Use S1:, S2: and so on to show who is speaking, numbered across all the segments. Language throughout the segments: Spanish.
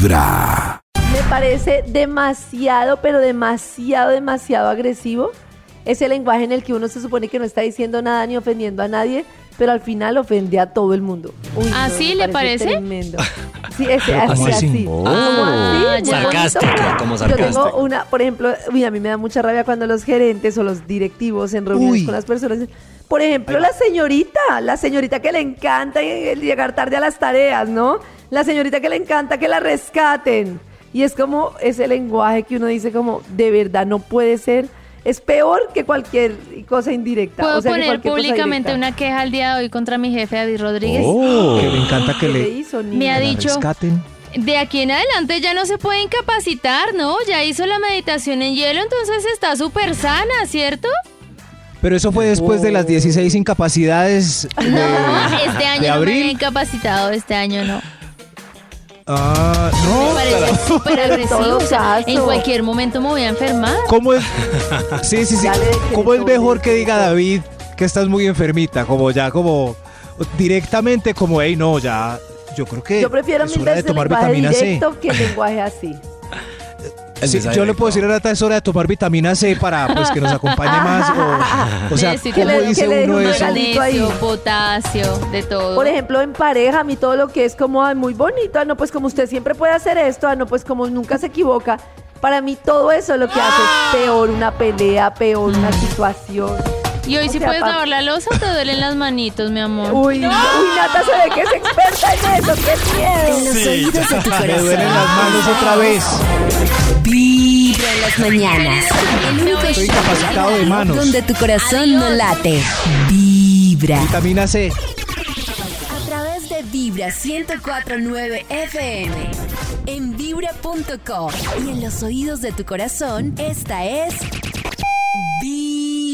S1: Vibra.
S2: Me parece demasiado, pero demasiado, demasiado agresivo ese lenguaje en el que uno se supone que no está diciendo nada ni ofendiendo a nadie, pero al final ofende a todo el mundo. Uy,
S3: ¿Ah,
S2: no,
S3: sí?
S2: me
S3: ¿le parece?
S2: Tremendo. Sí, ese,
S4: ¿Pero
S2: así,
S4: cómo así?
S2: así.
S4: Oh.
S2: Así,
S3: Ah,
S2: Yo tengo una, por ejemplo, uy, a mí me da mucha rabia cuando los gerentes o los directivos en reuniones
S4: Uy.
S2: con las personas, por ejemplo, la señorita, la señorita que le encanta el llegar tarde a las tareas, ¿no? La señorita que le encanta que la rescaten. Y es como ese lenguaje que uno dice como, de verdad, no puede ser. Es peor que cualquier cosa indirecta.
S3: ¿Puedo
S2: o sea, que
S3: poner públicamente una queja al día de hoy contra mi jefe David Rodríguez?
S4: Oh,
S5: Que me encanta que
S2: ¿Qué
S5: le,
S2: hizo,
S3: Me ha dicho-
S5: rescaten.
S3: De aquí en adelante ya no se puede incapacitar, ¿no? Ya hizo la meditación en hielo, entonces está súper sana, ¿cierto?
S5: Pero eso fue después de las 16 incapacidades de,
S3: este año
S5: de
S3: no me había
S5: abril.
S3: incapacitado, este año no.
S5: Ah,
S3: Me
S5: no.
S3: parece súper agresivo. o sea, en cualquier momento me voy a enfermar.
S5: ¿Cómo es? Sí, sí, sí. ¿Cómo es mejor que diga. David que estás muy enfermita? Como ya, como directamente, como, hey, no, ya. Yo creo que.
S2: Yo prefiero
S5: es
S2: mil
S5: hora de
S2: veces el
S5: tomar
S2: lenguaje
S5: vitamina C.
S2: directo que el lenguaje así.
S5: Sí, yo le puedo decir a Nata, es hora de tomar vitamina C para pues, que nos acompañe más. O, o sea,
S3: Sí,
S5: ¿cómo
S3: le-
S5: dice uno
S2: un
S5: eso?
S2: ahí.
S3: Potasio, de todo.
S2: Por ejemplo, en pareja, a mí todo lo que es como ay, muy bonito, ah, no, pues como usted siempre puede hacer esto, ah, no, pues como nunca se equivoca. Para mí todo eso lo que hace es peor una pelea, peor una situación.
S3: ¿Y hoy
S2: o
S3: sí
S2: sea,
S3: puedes lavar la losa o te duelen las manitos, mi amor?
S2: Uy, uy, Nata se ve que es experta en eso, qué miedo.
S6: En los oídos de tu
S5: Me
S6: corazón.
S5: duelen las manos otra vez.
S6: Vibra en las mañanas. El único
S5: Estoy de manos.
S6: donde tu corazón no late. Vibra.
S5: Vitamina C.
S6: A través de Vibra 1049 FM. En vibra.com. Y en los oídos de tu corazón, esta es.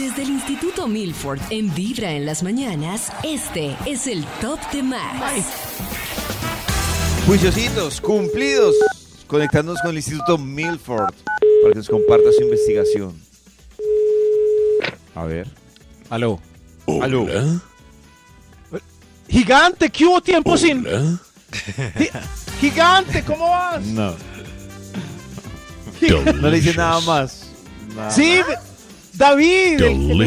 S7: Desde el Instituto Milford en Vibra en las mañanas, este es el Top de Max.
S8: Juiciositos, cumplidos. Conectándonos con el Instituto Milford para que nos comparta su investigación. A ver.
S5: Aló.
S8: Aló.
S5: Gigante, ¿qué hubo tiempo sin? Gi- Gigante, ¿cómo vas?
S8: No. No le hice nada más. Nada
S5: Sí, David.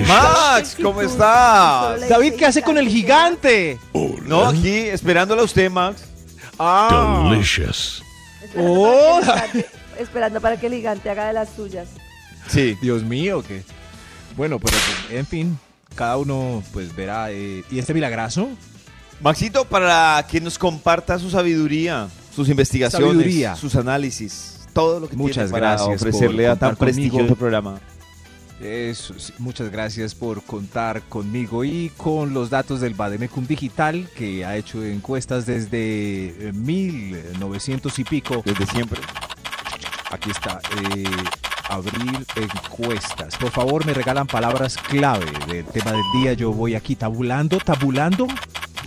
S8: Max, ¿cómo está?
S5: David, ¿qué hace con el gigante?
S8: No, aquí esperándola a usted, Max.
S5: Ah.
S1: Delicious.
S5: Oh.
S2: Esperando para que el gigante haga de las suyas.
S8: Sí.
S5: Dios mío, que. Bueno, pero en fin, cada uno pues verá. eh, ¿Y este milagrazo?
S8: Maxito, para que nos comparta su sabiduría, sus investigaciones,
S5: Sabiduría.
S8: sus análisis, todo lo que
S5: Muchas
S8: tiene para
S5: gracias por
S8: ofrecerle a tan prestigioso programa.
S5: Eso, sí, muchas gracias por contar conmigo y con los datos del Bademecum Digital, que ha hecho encuestas desde eh, 1900 y pico.
S8: Desde siempre.
S5: Aquí está. eh, abrir encuestas. Por favor, me regalan palabras clave del tema del día. Yo voy aquí tabulando, tabulando.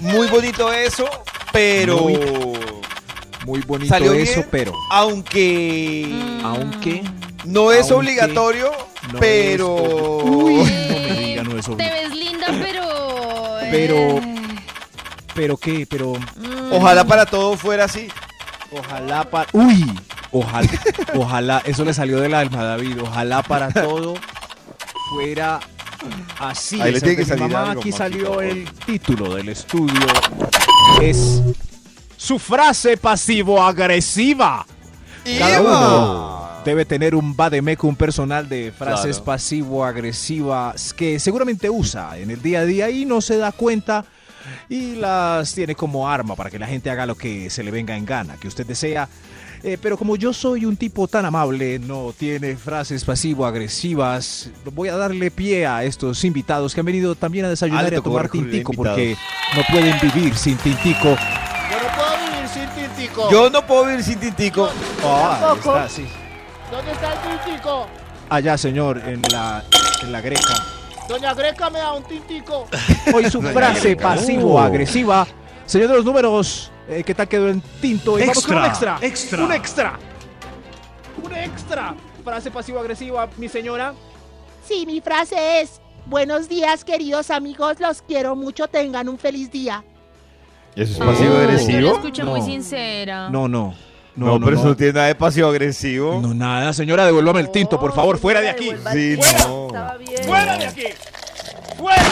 S8: Muy bonito eso, pero.
S5: Muy Muy bonito
S8: Salió
S5: eso,
S8: bien.
S5: pero
S8: Aunque.
S5: aunque
S8: No es
S5: Aunque
S8: obligatorio,
S5: no
S8: pero.
S5: Uy, no me diga, no es
S3: Te
S5: obligatorio.
S3: ves linda, pero... eh,
S5: Pero- Pero qué, pero
S8: Ojalá para todo fuera así.
S5: ojalá para Uy, ojalá ojalá eso le salió del alma, David. Ojalá para todo fuera así.
S8: Ahí le
S5: Esa
S8: tiene que
S5: es de mi
S8: salir
S5: mamá.
S8: algo,
S5: Aquí salió el título del estudio. Es su frase pasivo-agresiva. Cada uno debe tener un vademecum personal de frases
S8: Claro.
S5: pasivo-agresivas que seguramente usa en el día a día y no se da cuenta y las tiene como arma para que la gente haga lo que se le venga en gana, que usted desea. Eh, pero como yo soy un tipo tan amable, no tiene frases pasivo-agresivas, voy a darle pie a estos invitados que han venido también a desayunar
S8: Ah,
S5: y a tomar tintico porque no pueden vivir sin tintico.
S8: Yo no puedo vivir sin Tintico.
S5: Ah, ahí
S2: Tampoco.
S5: está, sí.
S1: ¿Dónde está el tintico?
S5: Allá, señor, en la, en la greca.
S1: Doña Greca me da un tintico.
S5: Hoy su frase pasivo-agresiva. Señor de los números, eh, ¿qué tal quedó en tinto? Y vamos con un extra.
S4: extra.
S5: Un extra. Un extra. Frase pasivo-agresiva, mi señora.
S1: Sí, mi frase es, buenos días queridos amigos, los quiero mucho, tengan un feliz día.
S8: ¿Eso es
S3: Yo
S8: pasivo
S3: la
S8: agresivo?
S3: escucho muy
S5: No.
S3: sincera.
S5: No, no.
S8: No, pero eso no tiene nada de pasivo agresivo.
S5: No, nada, señora, devuélvame el tinto, por favor, fuera de aquí.
S8: Sí,
S2: bien.
S5: ¡Fuera de aquí! ¡Fuera!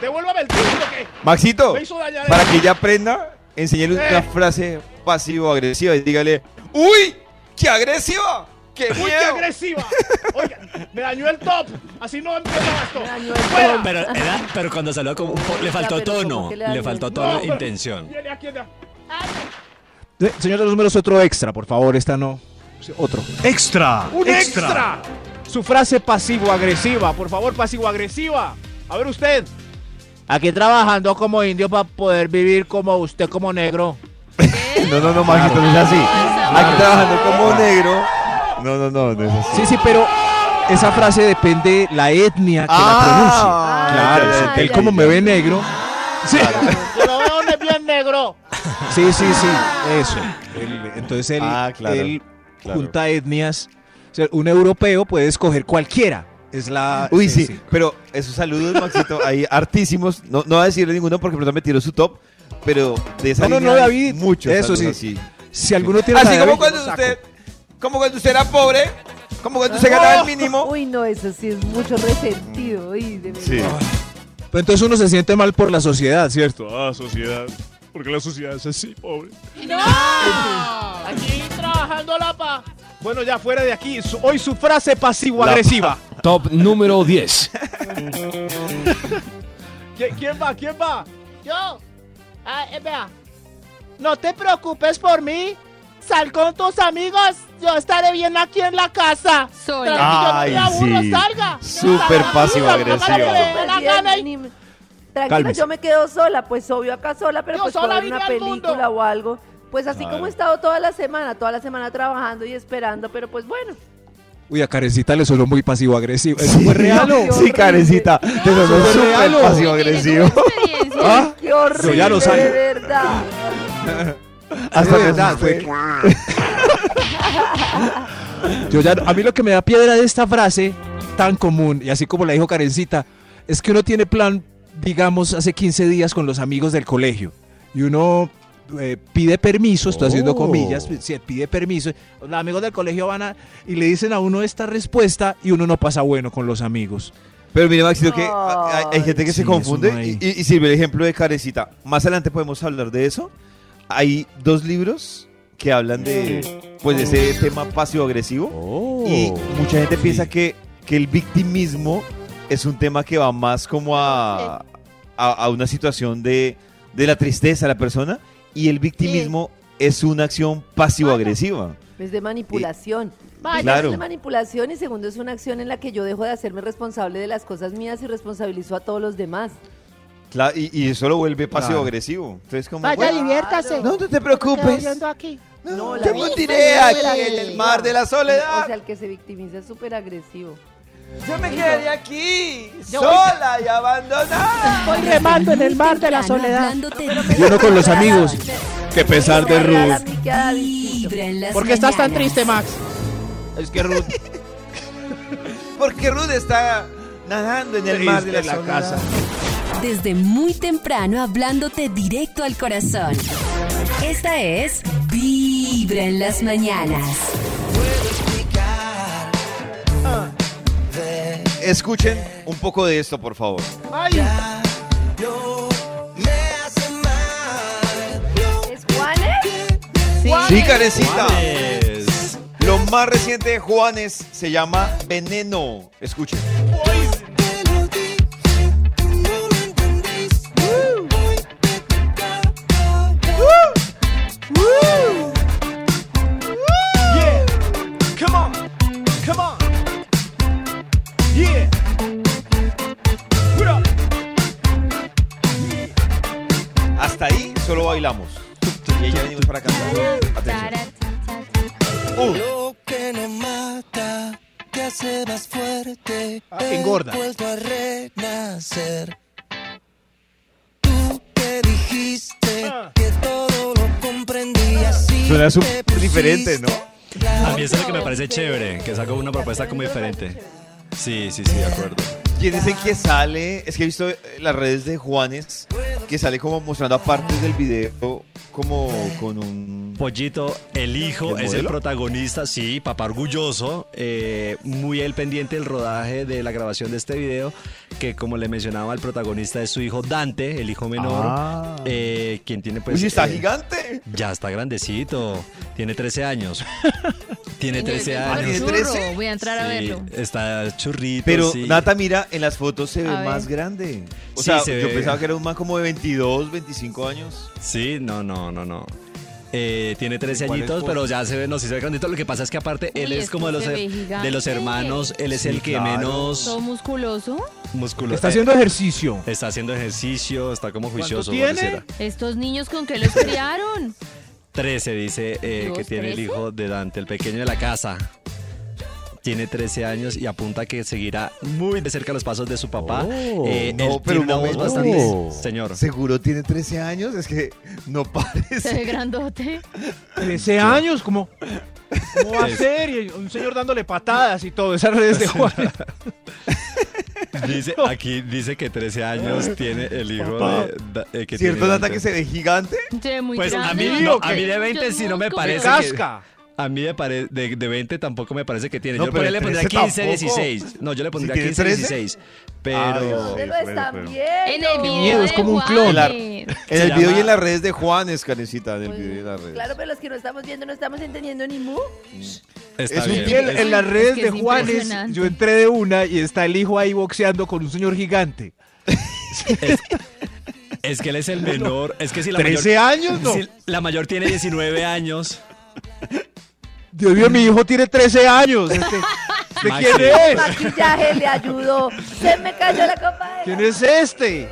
S5: ¡Devuélvame el tinto que
S8: Maxito,
S5: me hizo dañar
S8: para que ella aprenda, enseñale una
S5: Eh.
S8: frase pasivo-agresiva y dígale, ¡Uy! ¡Qué agresiva! ¡Qué
S5: ¡Uy, qué
S8: miedo!
S5: agresiva! Oiga, me dañó el top. Así no empieza esto.
S2: Me dañó el
S5: ¡Fuera!
S2: top.
S4: Pero, era- pero cuando salió como un po- le faltó
S2: pero ¿cómo
S4: tono,
S2: le
S4: faltó
S2: tono?
S4: tono,
S5: No, pero-
S4: intención.
S5: Viene aquí. Eh, Señor de los números, otro extra, por favor, esta no. Otro.
S4: Extra,
S5: ¡Un extra! Su frase pasivo-agresiva, por favor, pasivo-agresiva. A ver usted. Aquí trabajando como indio para poder vivir como usted como negro.
S8: No, no, no, Maxito, no es así.
S3: Ah,
S8: Aquí trabajando como negro. No, no, no, no es así.
S5: Sí, sí, pero esa frase depende la etnia que
S8: Ah,
S5: la pronuncie. Claro, él como me ve negro. Sí,
S1: Yo lo veo bien negro.
S5: Sí, sí, sí, eso. Él- entonces él,
S8: Ah, claro,
S5: él
S8: claro.
S5: junta etnias. O sea, un europeo puede escoger cualquiera. Es la.
S8: Uy, sí, pero esos saludos, Maxito, ahí hartísimos. No, no voy a decirle ninguno porque pronto me tiró su top, pero de esa
S5: No, no, no,
S8: hay
S5: David,
S8: Muchos
S5: eso sí.
S8: así.
S5: Si alguno tiene.
S8: Así
S5: la
S8: como
S5: David,
S8: cuando usted, como cuando usted era pobre, como cuando usted ganaba el mínimo.
S2: Uy, no, eso sí es mucho resentido. Uy, de verdad.
S8: Sí.
S5: Pero entonces uno se siente mal por la sociedad, ¿cierto? Ah, sociedad. Porque la sociedad es así, pobre.
S1: ¡No! Aquí trabajando la pa.
S5: Bueno, ya fuera de aquí. su- hoy su frase pasivo-agresiva.
S4: Top número 10.
S5: ¿Quién, quién va? ¿Quién va?
S1: Yo. Ah, eh, vea. No te preocupes por mí. Sal con tus amigos. Yo estaré bien aquí en la casa.
S3: Sola.
S8: Ay,
S1: Tranquilo, no me aburro,
S8: sí.
S1: salga.
S8: Súper
S1: Salga,
S8: pasivo-agresivo.
S2: Tranquila,
S5: Cálmese.
S2: yo me quedo sola, pues obvio acá sola, pero
S1: Yo
S2: pues
S1: sola
S2: una película o algo. Pues así
S8: Claro.
S2: como he estado toda la semana, toda la semana trabajando y esperando, pero pues bueno.
S5: Uy, a Karencita le sonó muy pasivo-agresivo. ¿Eso fue real o?
S8: Sí. Karencita, te sonó súper pasivo-agresivo.
S5: ¿Ah?
S2: Qué horrible,
S5: ya lo
S2: de verdad.
S8: Hasta
S5: de verdad,
S8: asusté.
S5: Yo ya, a mí lo que me da piedra de esta frase tan común, y así como la dijo Karencita, es que uno tiene plan, digamos, hace 15 días con los amigos del colegio. Y uno eh, pide permiso, estoy haciendo
S8: Oh.
S5: comillas, sí, pide permiso. Los amigos del colegio van a, y le dicen a uno esta respuesta y uno no pasa bueno con los amigos.
S8: Pero mire, Maxito, que hay, hay gente que
S5: Sí,
S8: se confunde
S5: no
S8: y, y sirve el ejemplo de Carecita. Más adelante podemos hablar de eso. Hay dos libros que hablan de, pues, de ese tema pasivo-agresivo. Y mucha gente piensa que, que el victimismo es un tema que va más como a, a, a una situación de, de la tristeza de la persona. Y el victimismo es una acción pasivo-agresiva.
S2: Es de manipulación.
S1: Vaya.
S8: Claro.
S2: Es de manipulación y segundo es una acción en la que yo dejo de hacerme responsable de las cosas mías y responsabilizo a todos los demás.
S8: Cla- y, y eso lo vuelve pasivo-agresivo. Entonces, como,
S1: Vaya,
S8: bueno,
S1: diviértase.
S8: no, no te preocupes.
S1: viendo aquí.
S2: No,
S8: te
S2: la
S8: hundiré
S2: víctima
S8: aquí en el mar de la soledad.
S2: O sea, el que se victimiza es súper agresivo.
S8: Yo me quedaré aquí,
S1: Yo-
S8: sola y abandonada.
S1: Voy remando en el mar de la soledad.
S5: Y uno con los amigos. Que pesar de Ruth.
S6: Vibra en las
S1: ¿Por qué estás tan
S6: mañanas.
S1: triste, Max?
S5: Es que Ruth
S8: Porque Ruth está nadando en el mar de la, soledad.
S5: casa.
S6: Desde muy temprano hablándote directo al corazón. Esta es Vibra en las mañanas.
S8: Escuchen un poco de esto, por favor.
S1: Ay,
S2: ¿Es Juanes?
S8: Sí, carecita.
S4: Juanes.
S8: Lo más reciente de Juanes se llama Veneno. Escuchen. Bailamos. Y ya venimos para cantar. Atención.
S3: Taratata.
S8: Un,
S9: hace más fuerte.
S5: Ah, que engorda.
S9: He vuelto a renacer. Tú que dijiste
S5: Ah.
S9: que todo lo comprendías.
S8: Suena
S9: te
S8: diferente, ¿no?
S4: A mí eso es lo que me parece chévere, que sacó una propuesta como diferente. Sí, sí, sí, de acuerdo.
S8: ¿Quién es el que sale? Es que he visto las redes de Juanes que sale como mostrando partes del video como con un...
S4: Pollito, el hijo,
S8: ¿El
S4: es el protagonista, sí, papá orgulloso, eh, muy el pendiente del rodaje de la grabación de este video, que como le mencionaba, el protagonista es su hijo Dante, el hijo menor,
S8: Ah.
S4: eh, quien tiene pues...
S8: Uy, está
S4: eh,
S8: gigante.
S4: Ya está grandecito, tiene 13 años. tiene 13
S3: Ah,
S4: años.
S8: ¿tiene
S3: churro,
S8: 13?
S3: Voy a entrar a
S4: Sí,
S3: verlo.
S4: está churrito.
S8: Pero
S4: sí.
S8: Nata, mira, en las fotos se ve
S3: A ver.
S8: más grande. O
S4: Sí,
S8: sea,
S4: se
S8: yo
S4: ve.
S8: pensaba que era un man como de 22, 25 años.
S4: Sí, no, no, no, no. Eh, tiene 13
S5: ¿Cuál es
S4: añitos,
S5: por-
S4: pero ya se ve, no, sí se ve grandito. Lo que pasa es que aparte él
S3: Uy,
S4: es
S3: es
S4: como
S3: que
S4: de los,
S3: se ve
S4: de
S3: gigante.
S4: los hermanos, él es
S5: Sí,
S4: el que
S5: claro.
S4: menos
S3: Todo musculoso.
S4: musculoso.
S5: Está haciendo ejercicio.
S4: Está haciendo ejercicio, está como juicioso.
S5: tiene?
S4: pareciera.
S3: Estos niños con que los criaron.
S4: 13 dice eh,
S3: ¿Dios,
S4: que tiene el
S3: 13?
S4: hijo de Dante, el pequeño de la casa. Tiene 13 años y apunta que seguirá muy de cerca los pasos de su papá.
S5: Oh.
S4: Eh,
S8: No,
S4: él
S8: pero
S4: tiene
S8: un
S4: una voz bastante...
S5: Oh.
S4: Señor.
S8: ¿Seguro tiene 13 años? Es que no
S3: Se ve
S8: parece.
S3: grandote.
S5: 13 años, ¿cómo, cómo va a ser? Y un señor dándole patadas y todo, esas redes de Juan.
S4: Dice, aquí dice que 13 años tiene el hijo
S5: Papá.
S4: de... da- eh, que
S8: ¿Cierto,
S4: tiene
S8: Nata,
S4: Dante.
S8: que se ve gigante?
S3: Ve muy
S4: Pues a
S3: grande.
S4: mí, no, a mí de 20
S3: Muchos
S4: sí no me parece que...
S5: Casca.
S4: A mí de, pare- de, de 20 tampoco me parece que tiene.
S8: No,
S4: yo
S8: pero
S4: por ahí le pondría
S8: 13
S4: 15,
S8: tampoco.
S4: 16. No, yo le pondría
S8: tiene
S4: 15,
S8: 13?
S4: 16.
S8: Ay,
S4: Pero...
S8: sí.
S2: ¿Dónde lo
S8: bueno,
S2: están
S8: pero-
S2: viendo?
S3: En el video
S5: miedo, es como un clon.
S3: Juanes.
S8: La- En
S4: Se
S8: el video
S4: llama-
S8: y en las redes de Juanes, Karencita, en el
S2: Pues,
S8: video y en las redes.
S2: Claro, pero los que no estamos viendo no estamos entendiendo ni mu.
S4: Está
S8: Es un
S4: bien.
S5: Y en, las
S3: Es
S5: redes
S3: que
S5: de
S3: es
S5: Juanes, yo entré de una y está el hijo ahí boxeando con un señor gigante.
S4: Es que él es el menor. Es que si la
S5: 13
S4: mayor...
S5: años, no.
S4: si la mayor tiene 19 años.
S5: Dios mío, mi hijo tiene 13 años. Este, ¿De
S4: Maxi.
S5: quién es?
S2: Maquillaje le ayudó. Se me cayó la copa de
S5: ¿Quién es este?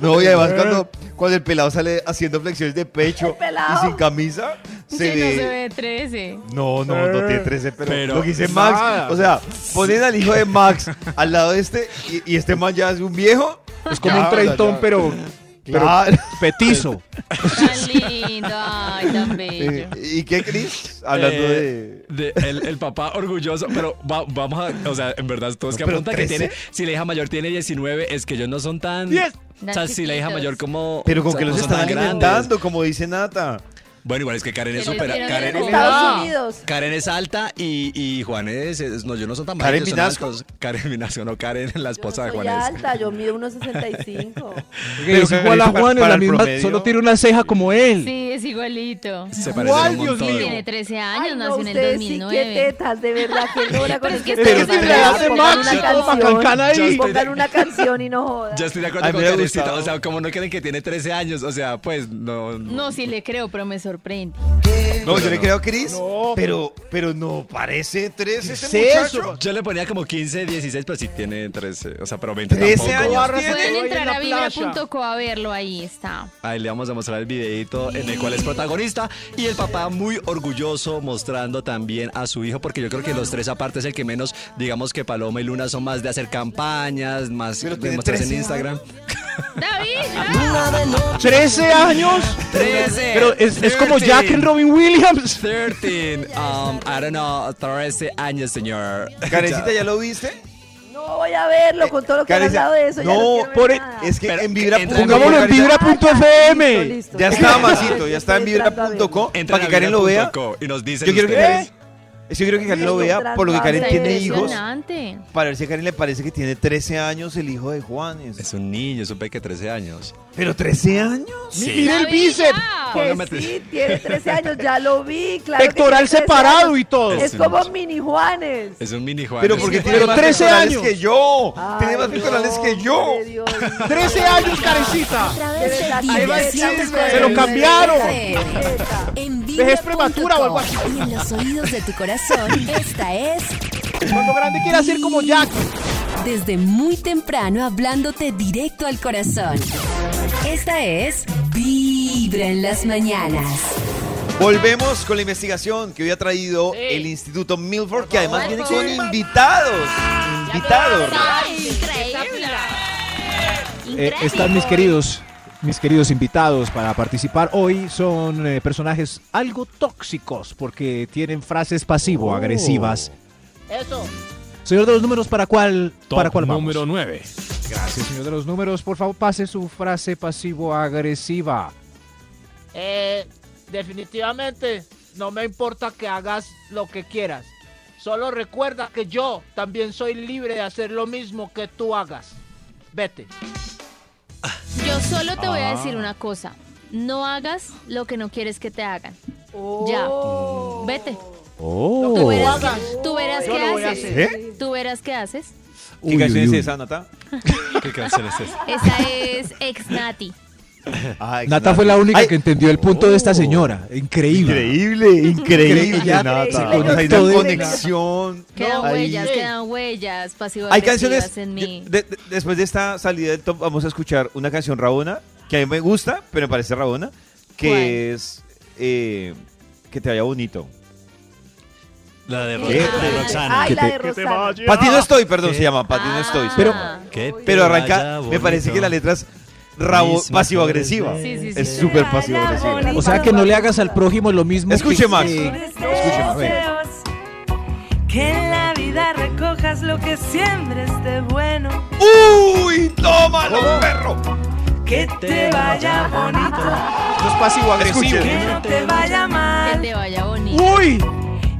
S8: No, y además cuando, cuando el pelado sale haciendo flexiones de pecho y sin camisa, se
S3: Sí, no
S8: ve...
S3: se ve 13.
S8: No, no, no tiene 13, pero,
S4: Pero-
S8: lo que dice Max,
S5: Nada.
S8: o sea, ponen al hijo de Max al lado de este y, y este man ya es un viejo.
S5: Es como
S8: Ya,
S5: un treintón, pero
S8: Claro.
S5: petizo.
S3: Tan lindo, ay, tan bello.
S8: ¿Y qué, Cris? Hablando
S4: Eh,
S8: de...
S4: de el, el papá orgulloso, pero va- vamos a, o sea, en verdad, todos
S8: No,
S4: que
S8: pero
S4: apuntan que
S8: 13.
S4: tiene, si la hija mayor tiene 19, es que ellos no son tan...
S5: Diez.
S4: O sea, si la hija mayor como...
S8: Pero
S4: o
S8: con
S4: sea,
S8: que los
S4: no
S8: están alimentando, como dice Nata.
S4: Bueno, igual es que Karen es súper... Karen, es alta y, y Juan es, es- No, yo no son tan
S8: Karen Minasco.
S4: Karen Minasco, no Karen, la
S2: Yo
S4: esposa de
S2: soy
S4: Juan es.
S2: alta, yo mido 1.65.
S5: es igual a Juan, la misma,
S8: promedio.
S5: solo tiene una ceja como él.
S3: Sí, es igualito.
S4: Se
S5: Igual,
S4: parecen un
S5: Dios
S4: montón.
S5: mío.
S3: Tiene 13 años,
S2: Ay, no,
S3: nació en el
S2: ustedes sí,
S3: 2009.
S2: qué tetas, de verdad, que logra con
S3: Pero
S2: el
S3: es que la
S2: a
S3: edad de
S2: pongan una canción,
S5: bacancana ahí.
S4: Yo estoy
S2: Pongan una canción y no jodan.
S4: Ya estoy de acuerdo con Karencita. O sea, como no creen que tiene 13 años, o sea, pues no.
S3: No, sí le creo, pero me sorprende.
S8: No, yo le creo a Cris,
S5: No.
S8: pero, pero no parece 13 ese
S5: ¿Qué es
S8: muchacho.
S5: eso?
S4: Yo le ponía como 15, 16, pero sí tiene 13. O sea, pero 20
S8: 13
S4: tampoco.
S8: años tiene.
S3: Pueden entrar a vibra.co a verlo, ahí está.
S4: Ahí le vamos a mostrar el videito en el cual es protagonista y el papá muy orgulloso mostrando también a su hijo porque yo creo que los tres aparte es el que menos, digamos que Paloma y Luna son más de hacer campañas, más
S8: Pero
S4: de mostrarse en
S8: 13
S4: Instagram.
S3: David,
S9: Luna de noche.
S5: 13 años.
S4: 13.
S5: Pero es, es como Jack en Robin Williams.
S4: 13, um, I don't know, 13 años, señor.
S8: Karencita, ¿ya lo viste?
S2: No voy a verlo con todo lo que han hablado de eso. ya
S8: no,
S2: ver
S5: por
S2: nada.
S8: Es que
S4: Pero
S8: en Vibra.
S4: entra-
S5: Pongámoslo en vibra.fm.
S8: Ya está Masito, ya está en vibra.co para que Karen lo vea.
S4: Y nos dicen
S8: Yo quiero que Karen, yo quiero que Karen lo vea por lo que Karen tiene hijos.
S3: impresionante.
S8: Para ver si a Karen le parece que tiene 13 años el hijo de Juanes.
S4: Es un niño, es un peque de 13 años.
S8: ¿Pero 13 años?
S5: Mi- Mira el bíceps.
S2: Que sí, tiene 13 años, ya lo vi, claro. que
S5: Pectoral
S2: tiene 13
S5: separado
S2: años.
S5: y todo.
S2: Es
S4: Es
S2: como
S4: un-
S2: mini Juanes.
S4: Es un mini Juan.
S8: Pero porque tiene
S5: Pero
S8: más
S5: 13
S8: pectorales
S5: años.
S8: que yo.
S2: Ay,
S8: tiene más pectorales que yo.
S2: Dios.
S5: 13 años, Karencita.
S6: A través
S2: De
S6: de
S2: verdad,
S6: Vibra
S2: ahí va el
S6: 104.9
S5: Se lo cambiaron. Vejez prematura o algo
S6: vibra.com
S5: así.
S6: y en los oídos de tu corazón, esta es
S5: Cuando grande quiera ser como Jack.
S6: desde muy temprano hablándote directo al corazón. Esta es Vibra en las mañanas.
S8: Volvemos con la investigación que hoy ha traído
S1: Sí.
S8: el Instituto Milford, que además viene con invitados. Invitados.
S5: Eh, están mis queridos, mis queridos invitados para participar. Hoy son eh, personajes algo tóxicos porque tienen frases pasivo-agresivas.
S1: Eso.
S5: Señor de los números, ¿para cuál, para
S10: Top
S5: cuál vamos?
S10: número 9.
S5: Gracias, señor de los números. Por favor, pase su frase pasivo-agresiva.
S1: Eh, definitivamente no me importa que hagas lo que quieras. Solo recuerda que yo también soy libre de hacer lo mismo que tú hagas. Vete.
S3: Yo solo te voy a
S5: Ah.
S3: decir una cosa. No hagas lo que no quieres que te hagan. Ya. Vete.
S5: Oh.
S3: Tú verás,
S1: hagas.
S3: tú verás qué haces.
S8: ¿Eh?
S3: Tú verás qué haces.
S8: ¿Qué
S5: Uy,
S8: canción
S5: uy,
S8: es
S5: uy.
S8: esa, Nata?
S4: ¿Qué canción es esa?
S3: Esa es ex Nati.
S8: Ah,
S5: Nata fue la única
S8: Ay,
S5: que entendió el punto de esta señora. Increíble.
S8: Increíble, increíble, Nata.
S5: conectó
S8: una conexión.
S3: Quedan huellas, quedan huellas pasivo
S8: Hay canciones.
S3: en mí.
S8: de- de- después de esta salida del top, vamos a escuchar una canción Rabona que a mí me gusta, pero me parece Rabona, que
S3: ¿Cuál?
S8: es eh, Que te vaya bonito.
S4: La de, Ro-
S8: ¿Qué?
S4: de Roxana.
S2: Ay,
S5: Que
S2: la
S5: te-
S2: de Rosana.
S8: Pati no estoy, perdón,
S4: ¿Qué?
S8: se llama Pati no estoy.
S3: Ah.
S5: Pero-
S4: te
S8: Pero arranca, me parece que la letra es rabo- pasivo-agresiva.
S3: Sí, sí, sí.
S8: Es súper pasivo-agresiva.
S5: O sea que no le hagas al prójimo lo mismo.
S8: Escuche,
S5: que-
S8: Max.
S5: que-
S8: Escuchen, a ver.
S11: Que en la vida recojas lo que siembres de bueno.
S8: ¡Uy! ¡Tómalo, perro!
S11: Que te vaya bonito.
S5: Esto es pasivo-agresivo.
S11: Que no te vaya
S3: Que
S11: mal.
S3: te vaya bonito.
S5: ¡Uy!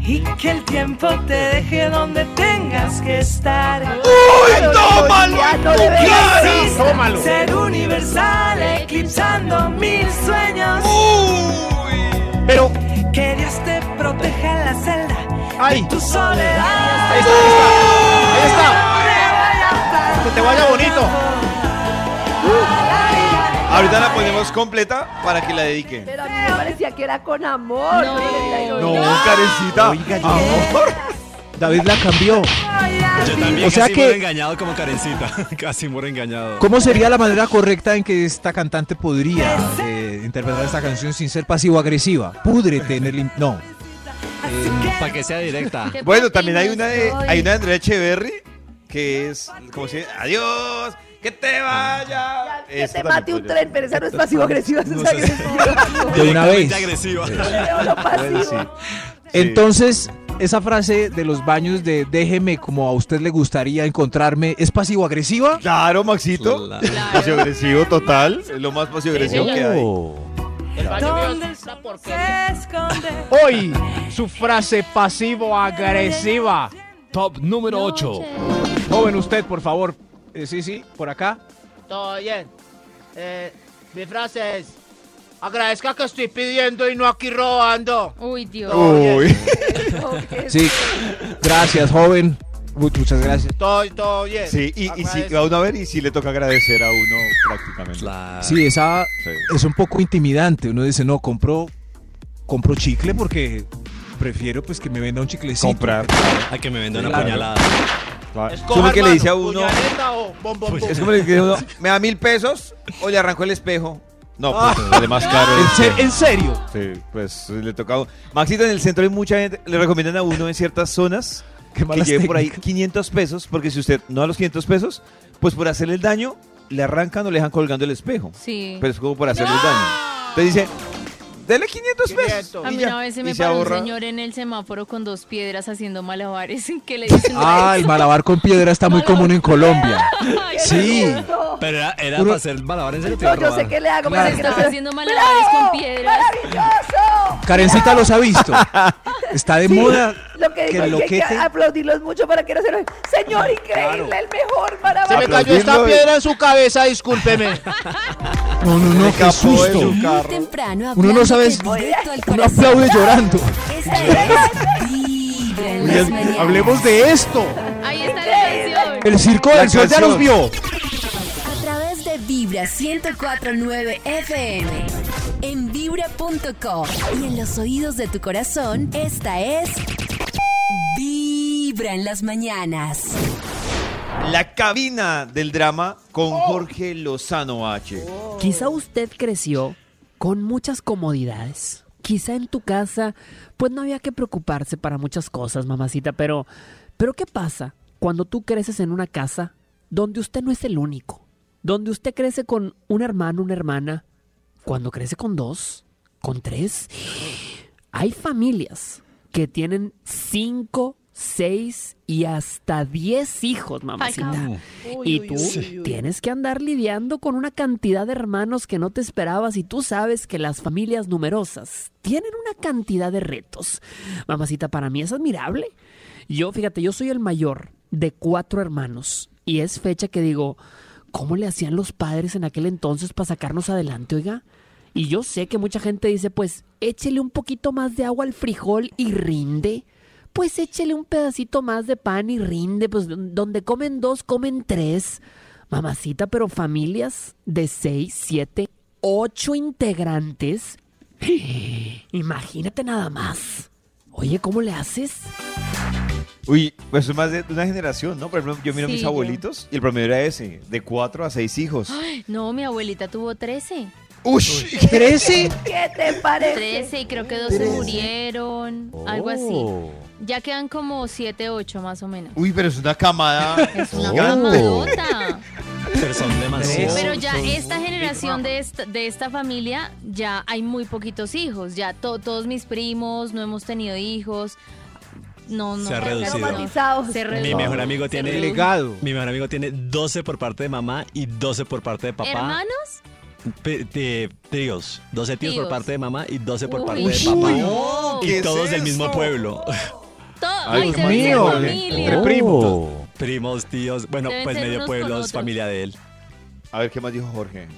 S11: Y que el tiempo te deje donde tengas que estar.
S8: ¡Uy! ¡Tómalo!
S2: Veo.
S8: ¡Claro!
S5: Tómalo.
S11: Ser universal, eclipsando mil sueños.
S8: ¡Uy!
S5: Pero,
S11: Que Dios te proteja en la celda.
S5: ¡ay!
S11: Tu soledad.
S5: Ahí está, ahí está. Que te vaya bonito.
S8: Ahorita la ponemos completa para que la dedique.
S2: Pero a mí me parecía que era con amor.
S3: No.
S8: No, carecita.
S5: Oiga, ya.
S8: Amor.
S5: David la cambió.
S4: Yo también
S5: O sea
S4: casi
S5: que-
S4: muero engañado como Karencita. casi muero engañado.
S5: ¿Cómo sería la manera correcta en que esta cantante podría eh, interpretar esta canción sin ser pasivo-agresiva? Púdrete en el... in- No.
S4: Para que sea directa.
S3: Qué
S8: Bueno, también hay una de, hay una de Andrea Echeverry que es como si adiós, que te vaya.
S2: Que
S8: Esa
S2: te mate un tren, pero esa no es pasivo-agresiva, eso
S4: No
S2: es.
S5: De una vez.
S4: Agresiva.
S2: Pasivo.
S5: Entonces, esa frase de los baños de déjeme como a usted le gustaría encontrarme, ¿es pasivo-agresiva?
S8: Claro, Maxito.
S4: Claro.
S8: Pasivo agresivo total. Es lo más pasivo agresivo que hay.
S1: El baño
S11: se esconde.
S5: Hoy, su frase pasivo-agresiva.
S10: Top número
S3: Noche.
S10: 8.
S5: Joven, usted, por favor. Eh, sí, sí, por acá.
S1: Todo bien. Eh, mi frase es: agradezca que estoy pidiendo y no aquí robando.
S3: Uy, Dios.
S8: Uy.
S5: Sí, gracias, joven. Mu- Muchas gracias.
S1: Todo, todo bien.
S8: Sí, y, y si va uno a ver y si le toca agradecer a uno prácticamente.
S4: Claro.
S5: Sí, esa
S8: Sí.
S5: es un poco intimidante. Uno dice, no, compro, compro chicle porque prefiero pues que me venda un chiclecito.
S8: Comprar.
S4: A que me venda una
S5: Claro.
S4: puñalada.
S8: Claro.
S1: Escoja,
S8: Como el que le dice a uno, es como que dice a uno, me da mil pesos o le arranco el espejo. No, pues
S1: Ah.
S8: sale más caro.
S5: ¿En, ser- serio?
S8: Sí, pues le toca a uno. Maxito, en el centro hay mucha gente, le recomiendan a uno en ciertas zonas que lleve por ahí
S5: técnicas.
S8: 500 pesos, porque si usted no da los 500 pesos, pues por hacerle el daño, le arrancan o le dejan colgando el espejo.
S3: Sí.
S8: Pero es como por hacerle el daño. Entonces dice, dele 500 pesos.
S1: 500.
S3: A mí una vez se me paró un señor en el semáforo con dos piedras haciendo malabares que le dicen
S5: Ah, el malabar con piedra está muy común en Colombia. Sí.
S4: Pero era, era
S5: Uno-
S4: para hacer malabar en a
S2: yo sé qué le hago.
S5: Claro.
S2: pero que
S3: Estaba haciendo malabares con piedras.
S2: ¡Maravilloso!
S5: Karencita los ha visto. Está de
S2: Sí,
S5: moda.
S2: Lo que
S5: que
S2: digo es que hay que aplaudirlos mucho para que no se lo... Señor, increíble, el mejor,
S1: Se me cayó esta piedra en su cabeza, discúlpeme.
S5: No, no, no, qué susto.
S6: Muy temprano
S5: Uno no sabe Uno aplaude llorando.
S6: Esta es Vibra en las
S5: Oye, hablemos de esto.
S3: Ahí está la canción.
S5: El circo del sol ya nos vio.
S6: A través de Vibra 1049 FM. En vibra.com. Y en los oídos de tu corazón, esta es. Vibra en las mañanas.
S8: La cabina del drama con Jorge Lozano H.
S12: Quizá usted creció con muchas comodidades,
S10: quizá en tu casa, pues no había que preocuparse para muchas cosas, mamacita, pero, pero ¿qué pasa cuando tú creces en una casa donde usted no es el único? Donde usted crece con un hermano, una hermana, cuando crece con dos, con tres. Hay familias que tienen cinco, seis y hasta diez hijos, mamacita. y tú tienes que andar lidiando con una cantidad de hermanos que no te esperabas y tú sabes que las familias numerosas tienen una cantidad de retos. Mamacita, para mí es admirable. Yo, fíjate, yo soy el mayor de cuatro hermanos y es fecha que digo, ¿cómo le hacían los padres en aquel entonces para sacarnos adelante, oiga? Y yo sé que mucha gente dice, pues échele un poquito más de agua al frijol y rinde. Pues échele un pedacito más de pan y rinde. Pues donde comen dos, comen tres. Mamacita, pero familias de seis, siete, ocho integrantes. Imagínate nada más. Oye, ¿cómo le haces?
S8: Uy, pues es más de una generación, ¿no? Por ejemplo, yo miro a mis
S3: yo-
S8: abuelitos y el promedio era ese, de cuatro a seis hijos.
S3: Ay, no, mi abuelita tuvo 13.
S8: ¡Uy!
S5: ¿Crece?
S2: ¿Qué te parece?
S3: 13 y creo que dos se murieron, algo así.
S8: Oh.
S3: Ya quedan como 7, 8 más o menos.
S8: Uy, pero es una camada
S3: Es una camadota.
S4: Pero son demasiados.
S3: Pero ya esta generación de esta, de esta familia, ya hay muy poquitos hijos. Ya to- todos mis primos no hemos tenido hijos. No, no.
S4: Se ha reducido.
S3: no. Se
S4: Mi
S3: redujo.
S4: mejor amigo tiene.
S5: Legado.
S4: Mi mejor amigo tiene 12 por parte de mamá y 12 por parte de papá.
S3: ¿Hermanos?
S4: Tíos. 12 tíos, por
S3: Tíos.
S4: parte de mamá y 12 por
S3: Uy,
S4: parte de papá.
S3: no.
S4: Y
S8: ¿Qué es
S4: todos del mismo
S8: eso?
S4: pueblo.
S3: To-
S8: Ay,
S3: ser
S5: mío.
S3: familia.
S5: Entre primos.
S4: Primos, tíos. Bueno,
S3: Deben
S4: pues
S3: ser
S4: medio
S3: unos
S4: pueblo es
S3: otros.
S4: familia de él.
S8: A ver, ¿qué más dijo Jorge?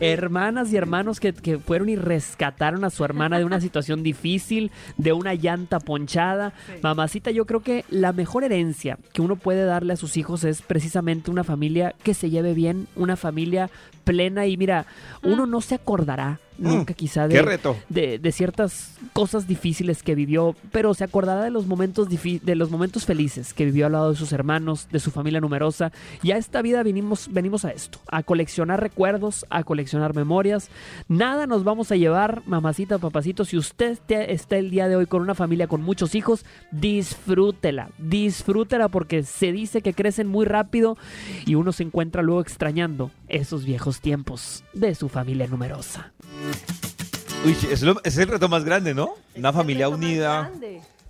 S10: Hermanas y hermanos que, que fueron y rescataron a su hermana de una situación difícil, de una llanta ponchada. Mamacita, yo creo que la mejor herencia que uno puede darle a sus hijos es precisamente una familia que se lleve bien, una familia plena. Y mira, uno no se acordará nunca quizá
S8: Mm. ¿Qué
S10: de,
S8: reto?
S10: de, de ciertas cosas difíciles que vivió, pero se acordará de los momentos de los momentos felices que vivió al lado de sus hermanos, de su familia numerosa. Y a esta vida venimos, venimos a esto, a coleccionar recuerdos, a coleccionar memorias. Nada nos vamos a llevar, mamacita, papacito. Si usted te- está el día de hoy con una familia con muchos hijos, disfrútela, disfrútela porque se dice que crecen muy rápido y uno se encuentra luego extrañando esos viejos tiempos de su familia numerosa.
S8: Uy, sí, es, lo- es el reto más grande, ¿no? Una familia
S2: Es lo más
S8: unida.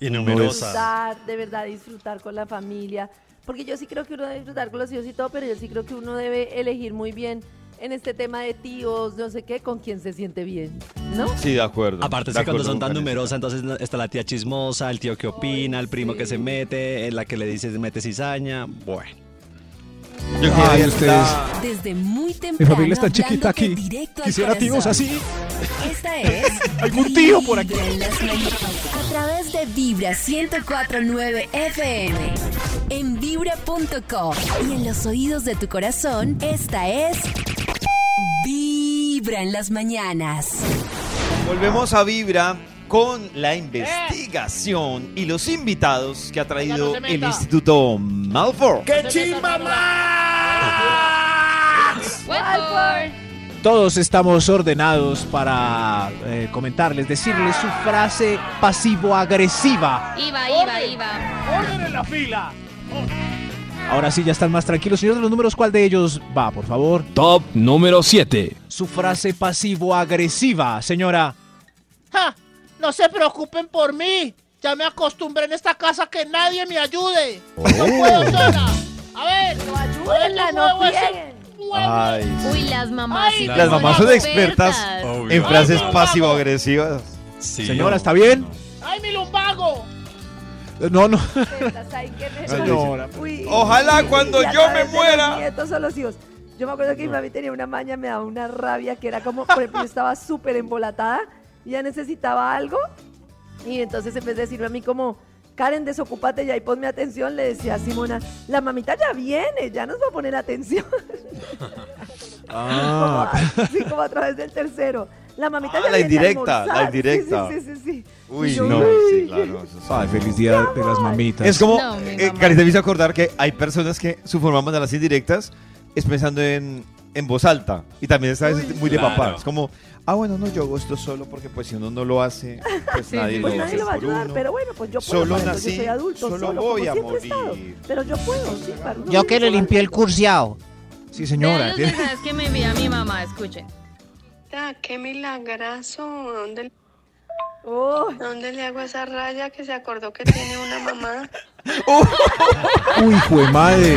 S4: Y
S8: numerosa.
S2: Disfrutar, de verdad disfrutar con la familia. Porque yo sí creo que uno debe disfrutar con los hijos y todo, pero yo sí creo que uno debe elegir muy bien en este tema de tíos, no sé qué, con quién se siente bien, ¿no?
S8: Sí, de acuerdo.
S4: Aparte, es que cuando son tan numerosas, entonces está la tía chismosa, el tío que opina, el primo que se mete, la que le dice mete cizaña. Bueno.
S8: Yo
S5: Ay,
S8: quería
S5: ustedes.
S8: la-
S6: Desde muy temprano.
S5: familia está chiquita aquí. Quisiera tíos así.
S6: Esta es.
S5: Algún tío por aquí.
S6: A través de Vibra 1049 FM. En vibra.com. Y en los oídos de tu corazón, esta es. Vibra en las mañanas.
S8: Volvemos a Vibra con la investigación y los invitados que ha traído
S1: Oiga, no se
S8: el. Instituto Malfour.
S1: ¡Qué chimba.
S5: Todos estamos ordenados para eh, comentarles, decirles su frase pasivo-agresiva.
S3: Iba, iba, iba.
S1: ¡Orden en la fila!
S5: Ahora sí, ya están más tranquilos. Señor de los números, ¿cuál de ellos va, por favor?
S12: Top número 7.
S5: Su frase pasivo-agresiva, señora.
S1: ¡Ja! No se preocupen por mí. Ya me acostumbré en esta casa que nadie me ayude. No puedo sola. A ver.
S2: No ayúdenla, no
S1: huevo.
S8: Ay, sí.
S3: Uy, las mamás.
S1: Ay,
S8: Las
S3: son
S8: mamás son expertas
S4: Obvio.
S8: en frases
S1: no,
S8: pasivo-agresivas.
S4: Sí.
S5: Señora, ¿está bien?
S1: ¡Ay, mi lumbago!
S5: No, no.
S2: Estás ahí, ¿qué me-
S5: Señora.
S2: Uy,
S8: Ojalá
S2: y-
S8: cuando
S2: y
S8: yo me muera.
S2: Nietos o los hijos. Yo me acuerdo que mi mami tenía una maña, me daba una rabia que era como, por ejemplo, yo estaba súper embolatada ya necesitaba algo. Y entonces en vez de decirme a mí como, Karen, desocúpate ya y ponme atención, le decía a Simona, la mamita ya viene, ya nos va a poner atención.
S5: Ah,
S2: Como, así como a través del tercero. La mamita
S8: Ah,
S2: ya
S8: la
S2: viene a
S8: indirecta,
S2: almorzar.
S8: la indirecta.
S2: Sí, sí, sí, sí, sí.
S8: Uy,
S2: yo,
S8: no,
S2: uy.
S8: sí, claro. eso sí.
S5: Ay, feliz día de las mamitas.
S8: Es como,
S3: No,
S8: eh. Carita me hizo acordar que hay personas que su forma de mandar las indirectas es pensando en, en voz alta. Y también está muy de
S4: Claro.
S8: papá. Es como, ah, bueno, no, yo hago esto solo porque pues si uno no lo hace, pues
S2: Sí,
S8: nadie
S2: pues
S8: lo va a
S2: nadie lo va a
S8: por
S2: ayudar,
S8: uno.
S2: pero bueno, pues yo puedo,
S8: Solo
S2: para eso
S8: nací,
S2: yo soy adulto,
S8: solo
S2: solo,
S8: voy a
S2: he estado.
S8: morir.
S2: Pero yo puedo, sí, para
S1: Yo que le limpié el curseado.
S5: Sí, señora.
S3: los mensajes que me envía mi mamá, escuchen.
S13: Ah, qué milagroso. ¿Dónde,
S2: Oh,
S13: ¿Dónde le hago esa raya que se acordó que tiene una mamá?
S5: Uy, fue madre.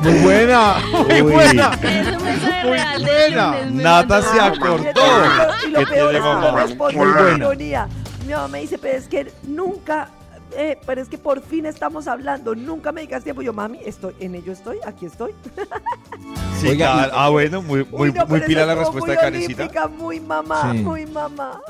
S5: Muy buena. Muy
S8: Uy.
S5: buena. Muy
S3: real
S5: buena.
S3: me
S8: Nata se acordó.
S2: Y lo peor es que
S5: Muy buena.
S2: ironía. Mi mamá me dice, pero es que nunca, eh, pero es que por fin estamos hablando, nunca me digas tiempo. Yo, mami, estoy, en ello estoy, aquí estoy.
S8: Sí,
S5: Oiga.
S8: Ah, bueno, muy, muy,
S2: Uy, no,
S8: muy pila la respuesta
S2: muy
S8: de Karencita.
S2: Muy mamá,
S5: Sí.
S2: muy mamá.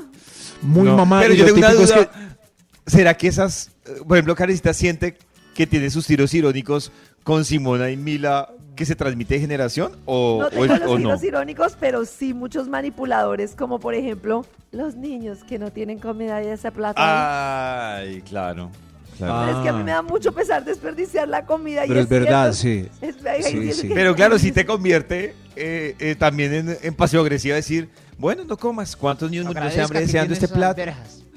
S5: Muy
S8: No,
S5: mamá.
S8: Pero
S5: y
S8: yo tengo una
S5: es
S8: duda.
S5: que-
S8: ¿Será que esas, por ejemplo, Karencita siente que tiene sus tiros irónicos con Simona y Mila que se transmite de generación o,
S2: No tengo
S8: es-
S2: los
S8: o no?
S2: giros irónicos, pero sí muchos manipuladores, como por ejemplo los niños que no tienen comida y ese plato. ahí.
S8: Ay, claro.
S2: Pero
S8: claro.
S2: es que a mí me da mucho pesar desperdiciar la comida. y
S5: Pero es verdad,
S2: cierto.
S5: sí.
S2: Es-
S5: Sí,
S8: Pero claro, si te convierte eh, eh, también en, en pasivo agresiva decir, bueno, no comas. ¿Cuántos niños muriéndose de hambre deseando este plato?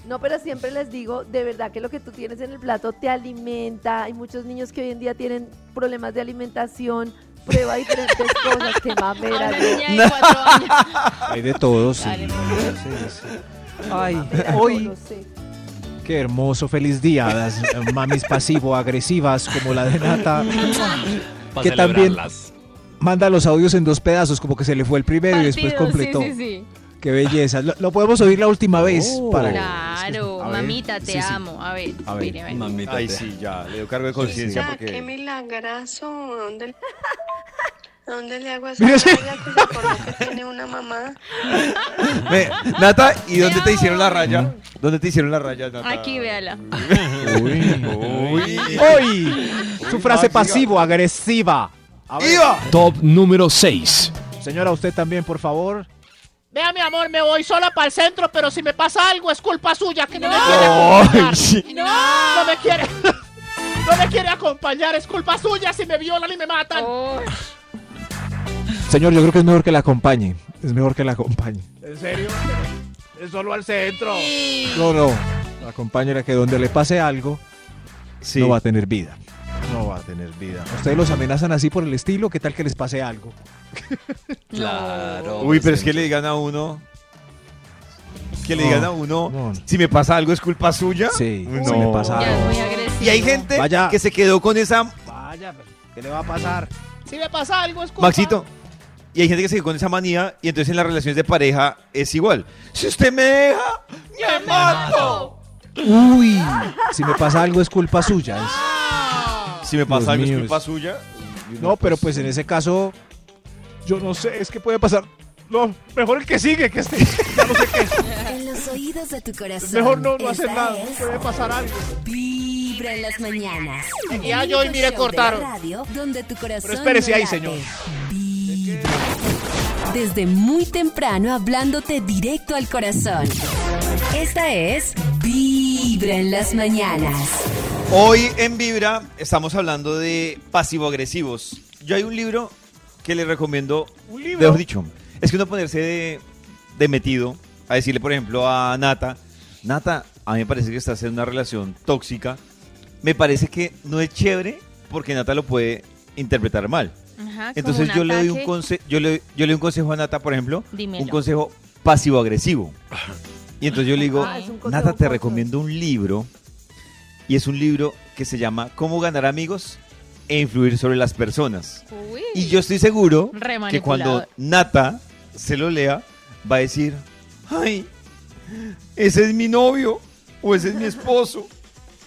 S2: No, pero siempre les digo, de verdad que lo que tú tienes en el plato te alimenta. Hay muchos niños que hoy en día tienen problemas de alimentación. Prueba diferentes cosas. Qué mamera.
S3: Niña de cuatro años.
S5: Hay de todo, sí.
S3: Dale, por
S5: Sí, sí. Ay,
S2: Mamera,
S5: hoy,
S2: lo sé.
S5: qué hermoso, feliz día. Las eh, mamis pasivo-agresivas como la de Nata. Que también
S4: celebrarlas.
S5: Manda los audios en dos pedazos, como que se le fue el primero y después completó.
S3: Sí, sí, sí.
S5: Qué belleza. Lo, lo podemos oír la última vez.
S4: Oh.
S5: para
S3: Claro,
S5: A ver,
S3: mamita, te
S5: sí, sí.
S3: amo. A ver,
S5: A ver,
S3: mire, a ver.
S4: Mamita,
S8: Ay,
S4: te-
S8: sí, ya, le dio cargo de conciencia
S13: qué
S8: porque...
S13: milagroso. ¿Dónde, ¿Dónde le hago raya que tiene una mamá?
S8: Ve, Nata, ¿y dónde te hicieron la raya? ¿Dónde te hicieron la raya, Nata?
S3: Aquí, véala.
S5: Uy.
S8: Uy.
S5: Hoy, su frase pasivo-agresiva. A ver,
S8: ¡Iba!
S12: Top número 6.
S5: Señora, usted también, por favor.
S1: Vea, mi amor, me voy sola para el centro, pero si me pasa algo es culpa suya que no, me quiere
S8: Ay,
S1: acompañar.
S8: sí.
S1: No, no me quiere. No me quiere acompañar, es culpa suya si me violan y me matan.
S3: Oh,
S5: Señor, yo creo que es mejor que la acompañe. Es mejor que la acompañe.
S1: ¿En serio? Es solo al centro.
S5: No, no. La acompañera que donde le pase algo,
S8: Sí.
S5: no va a tener vida. No va a tener vida. ¿Ustedes los amenazan así por el estilo? ¿Qué tal que les pase algo?
S4: Claro.
S8: Uy, pero es que le digan a uno... Que le
S5: No,
S8: digan a uno,
S5: no.
S8: si me pasa algo es culpa suya.
S5: Sí,
S8: Uy,
S5: si me pasa algo.
S3: muy agresivo.
S8: Y hay gente
S5: Vaya.
S8: que se quedó con esa...
S5: Vaya, ¿qué le va a pasar?
S1: Si me pasa algo es culpa.
S8: Maxito. Y hay gente que se quedó con esa manía y entonces en las relaciones de pareja es igual. Si usted me deja, me mato.
S5: Uy, si me pasa algo es culpa suya. es-
S8: Si me pasa algo es culpa suya.
S5: No, pero pues en ese caso, yo no sé, es que puede pasar. No, mejor el que sigue, que este. Ya no sé qué.
S6: En los oídos de tu corazón.
S5: Mejor no, no hacer nada.
S1: Puede pasar algo.
S6: Vibra en las mañanas.
S1: Ya
S6: El
S1: yo y mire, cortaron.
S6: radio donde tu corazón
S5: Pero espérese
S6: no
S5: ahí, señor.
S6: Vibra. Desde muy temprano hablándote directo al corazón. Esta es Vibra en las mañanas.
S8: Hoy en Vibra estamos hablando de pasivo-agresivos. Yo hay un libro que le recomiendo.
S5: Un libro.
S8: Mejor dicho, es que uno ponerse de, de metido a decirle, por ejemplo, a Nata: Nata, a mí me parece que estás en una relación tóxica. Me parece que no es chévere porque Nata lo puede interpretar mal.
S3: Ajá,
S8: Entonces yo le doy un yo le, yo le doy un consejo a Nata, por ejemplo,
S3: Dímelo.
S8: un consejo pasivo-agresivo. Y entonces yo le digo,
S2: Ah, es un consejo
S8: Nata, te recomiendo un libro, y es un libro que se llama Cómo ganar amigos e influir sobre las personas.
S3: Uy.
S8: Y yo estoy seguro que cuando. Nata se lo lea, va a decir, ay, ese es mi novio o ese es mi esposo.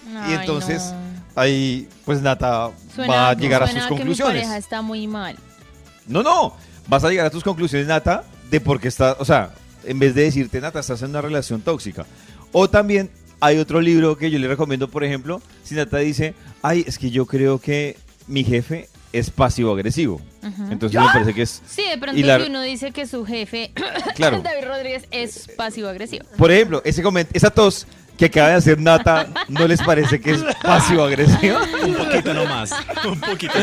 S8: y
S3: Ay,
S8: entonces
S3: no.
S8: Ahí, pues Nata
S3: Suena-
S8: va a llegar a sus
S3: que mi
S8: conclusiones.
S3: pareja está muy mal.
S8: No, no. Vas a llegar a tus conclusiones, Nata, de por qué estás, o sea, en vez de decirte, Nata, estás en una relación tóxica. O también hay otro libro que yo le recomiendo, por ejemplo, si Nata dice, ay, es que yo creo que mi jefe es pasivo-agresivo. Entonces me parece que es...
S3: Sí, de pronto
S8: y la-
S3: si uno dice que su jefe,
S8: Claro.
S3: David Rodríguez, es pasivo-agresivo.
S8: Por ejemplo, ese esa tos que acaba de hacer Nata, ¿no les parece que es pasivo-agresiva?
S4: Un poquito nomás. Un poquito.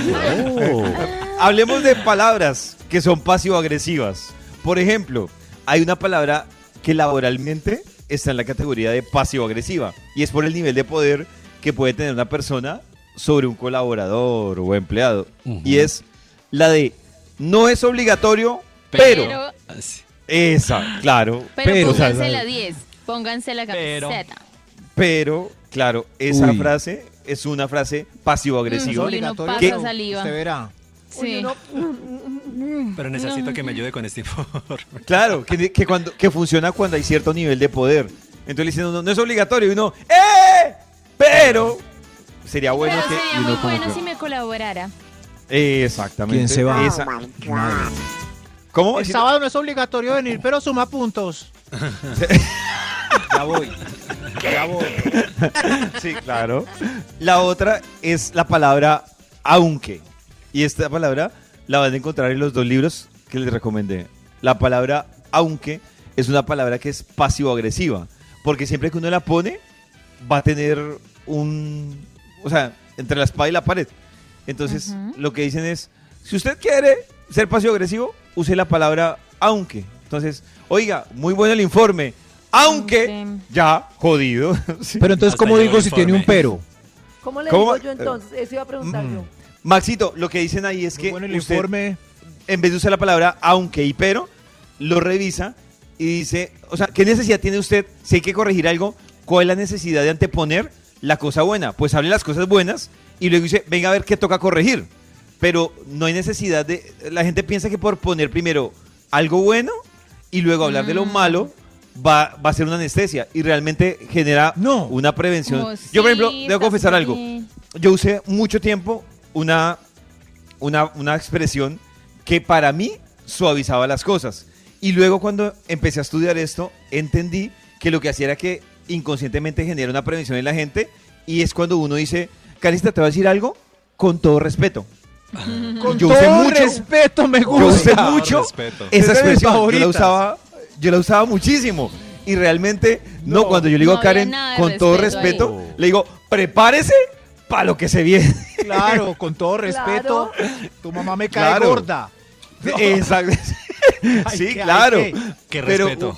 S8: Hablemos de palabras que son pasivo-agresivas. Por ejemplo, hay una palabra que laboralmente está en la categoría de pasivo-agresiva y es por el nivel de poder que puede tener una persona sobre un colaborador o empleado. Y es la de no es obligatorio, pero.
S3: Pero,
S8: Esa, claro.
S3: pero,
S8: o sea,
S3: la 10. Pónganse la camiseta.
S8: pero, claro, esa
S5: Uy.
S8: frase es una frase pasivo-agresiva.
S3: Mm, pasa
S8: que-
S3: saliva.
S5: Usted verá.
S3: Sí.
S4: Pero necesito que me ayude con este informe.
S8: Claro, que, que cuando, que funciona cuando hay cierto nivel de poder. Entonces le dicen, no, no es obligatorio. Y uno, ¡eh! Pero sería bueno
S3: Pero
S8: que.
S3: sería muy bueno
S8: que-
S3: si me colaborara.
S8: Exactamente.
S5: ¿Quién se va?
S8: Esa- ¿Cómo?
S1: El sábado no es obligatorio venir, pero suma puntos.
S5: Ya voy. Ya voy.
S8: Sí, claro. La otra es la palabra aunque. Y esta palabra la van a encontrar en los dos libros que les recomendé. La palabra aunque es una palabra que es pasivo-agresiva. Porque siempre que uno la pone, va a tener un... O sea, entre la espada y la pared. Entonces, lo que dicen es, si usted quiere ser pasivo-agresivo, use la palabra aunque. Entonces, oiga, muy bueno el informe. Aunque, ya, jodido. Sí.
S5: Pero entonces,
S4: Hasta
S5: ¿cómo digo si tiene un pero?
S2: ¿Cómo le
S8: ¿Cómo?
S2: digo yo entonces? Eso iba a preguntar
S5: Mm.
S2: yo.
S8: Maxito, lo que dicen ahí es
S5: Muy
S8: que
S5: bueno el
S8: usted,
S5: informe.
S8: en vez de usar la palabra aunque y pero, lo revisa y dice, o sea, ¿qué necesidad tiene usted si hay que corregir algo? ¿Cuál es la necesidad de anteponer la cosa buena? Pues hable las cosas buenas y luego dice, venga a ver qué toca corregir. Pero no hay necesidad de... La gente piensa que por poner primero algo bueno y luego hablar de lo
S3: Mm.
S8: malo va, va a ser una anestesia y realmente genera
S5: No.
S8: una prevención.
S3: Como,
S8: Yo, por
S3: sí,
S8: ejemplo, debo confesar algo yo usé mucho tiempo una, una, una expresión que para mí suavizaba las cosas. Y luego cuando empecé a estudiar esto, entendí que lo que hacía era que inconscientemente genera una prevención en la gente y es cuando uno dice, Carista, te voy a decir algo con todo respeto.
S5: Con
S8: Yo
S5: todo
S8: usé mucho-
S5: respeto me
S8: Yo
S5: gusta.
S8: usé mucho
S4: respeto.
S8: esa expresión, yo la usaba, yo la usaba muchísimo. Y realmente, no,
S5: No.
S8: cuando yo le digo
S3: No
S8: a Karen, con todo
S3: respeto
S8: respeto, le digo, prepárese para lo que se viene.
S5: Claro, con todo respeto. Tu mamá me cae
S8: Claro.
S5: gorda.
S8: Exacto.
S5: Ay,
S8: sí,
S5: qué-
S8: claro.
S5: ay,
S4: qué respeto.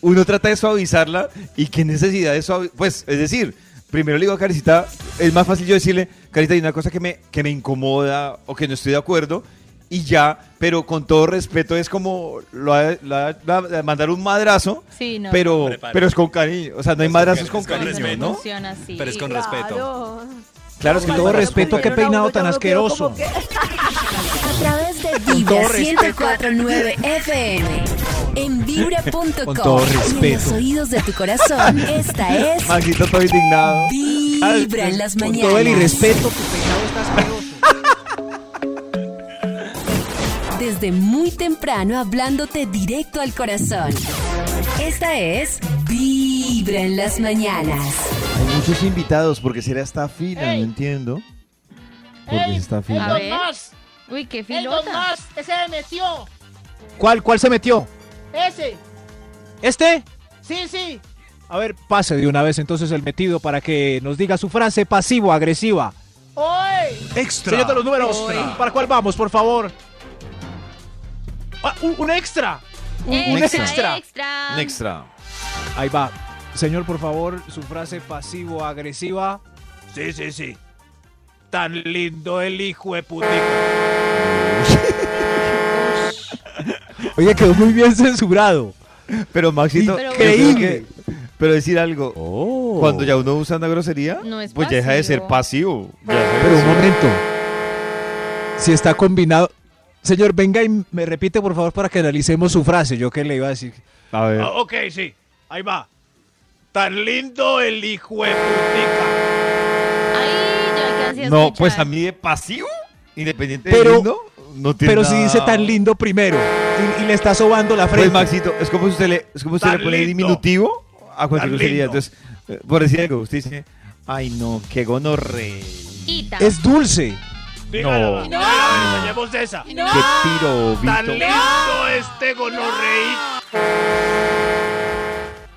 S8: uno trata de suavizarla y qué necesidad de suavizar. Pues, es decir, primero le digo a Caricita, es más fácil yo decirle, Carita, hay una cosa que me, que me incomoda o que no estoy de acuerdo y ya, pero con todo respeto es como lo ha- lo ha- la- mandar un madrazo,
S3: Sí, no.
S8: pero, pero es con cariño. O sea, no hay
S4: con
S8: madrazos con
S4: es con
S8: cariño,
S4: respeto.
S8: ¿no?
S3: Funciona así.
S4: Pero es con respeto.
S2: Claro.
S8: Claro, es que
S5: Con todo respeto,
S8: con
S5: qué peinado tan
S2: lo
S5: asqueroso.
S2: que-
S6: A través de Vibra
S5: todo respeto.
S6: 1049 FM. En vibra.com.
S5: Con todo
S6: Y en los
S5: respeto.
S6: oídos de tu corazón, esta es
S8: Maxito, estoy indignado.
S6: Vibra en las
S5: Con
S6: mañanas.
S5: todo el irrespeto, tu peinado está asqueroso.
S6: Desde muy temprano hablándote directo al corazón. Esta es Vibra en las mañanas.
S8: Hay muchos invitados, porque será esta fila,
S1: Ey.
S8: no entiendo. Porque
S1: ¡Ey!
S8: está
S3: A
S8: fila.
S3: ver.
S1: Más,
S3: Uy, qué
S1: ¡Ey, don
S3: filota.
S1: Más! ¡Ese me metió!
S5: ¿Cuál, ¿Cuál se metió?
S1: ¡Ese!
S5: ¿Este?
S1: ¡Sí, sí!
S5: A ver, pase de una vez entonces el metido para que nos diga su frase pasivo-agresiva.
S1: ¡Oye!
S5: Extra. Señor de los números, ¿para cuál vamos, por favor? Ah, un, un extra. Un, un
S3: Extra,
S5: extra.
S3: extra.
S8: Un extra.
S5: Ahí va. Señor, por favor, su frase pasivo-agresiva. Sí, sí, sí. Tan lindo el hijo de putica. Oye, quedó muy bien censurado.
S8: Pero Maxito,
S3: Pero
S8: creo
S5: Increíble.
S8: que- pero decir algo,
S5: Oh.
S8: cuando ya uno usa una grosería,
S3: No es
S8: pues ya deja de ser
S3: pasivo.
S5: Pero un momento. Si está combinado. Señor, venga y me repite, por favor, para que analicemos su frase. Yo que le iba a decir.
S8: A ver.
S5: Ah, ok, sí. Ahí va. Tan lindo el hijo de putica.
S3: Ahí ya alcancé a
S8: no,
S3: escuchar.
S8: pues a mí de pasivo, independiente
S5: Pero-
S8: de lindo, no tiene
S5: Pero si
S8: nada-
S5: dice tan lindo primero y, y le está sobando la
S8: Pues
S5: frente.
S8: Maxito, es como si usted le, es como si usted
S5: Tan
S8: le pone
S5: lindo.
S8: diminutivo a cualquier
S5: Tan
S8: grosería.
S5: lindo.
S8: Entonces, eh, por decir algo, usted dice, ay no, qué gonorre.
S3: Ita.
S5: es dulce.
S8: No.
S5: No. enseñemos esa.
S8: Qué tiro,
S5: Tan
S8: Vito.
S5: lindo este gonorreí.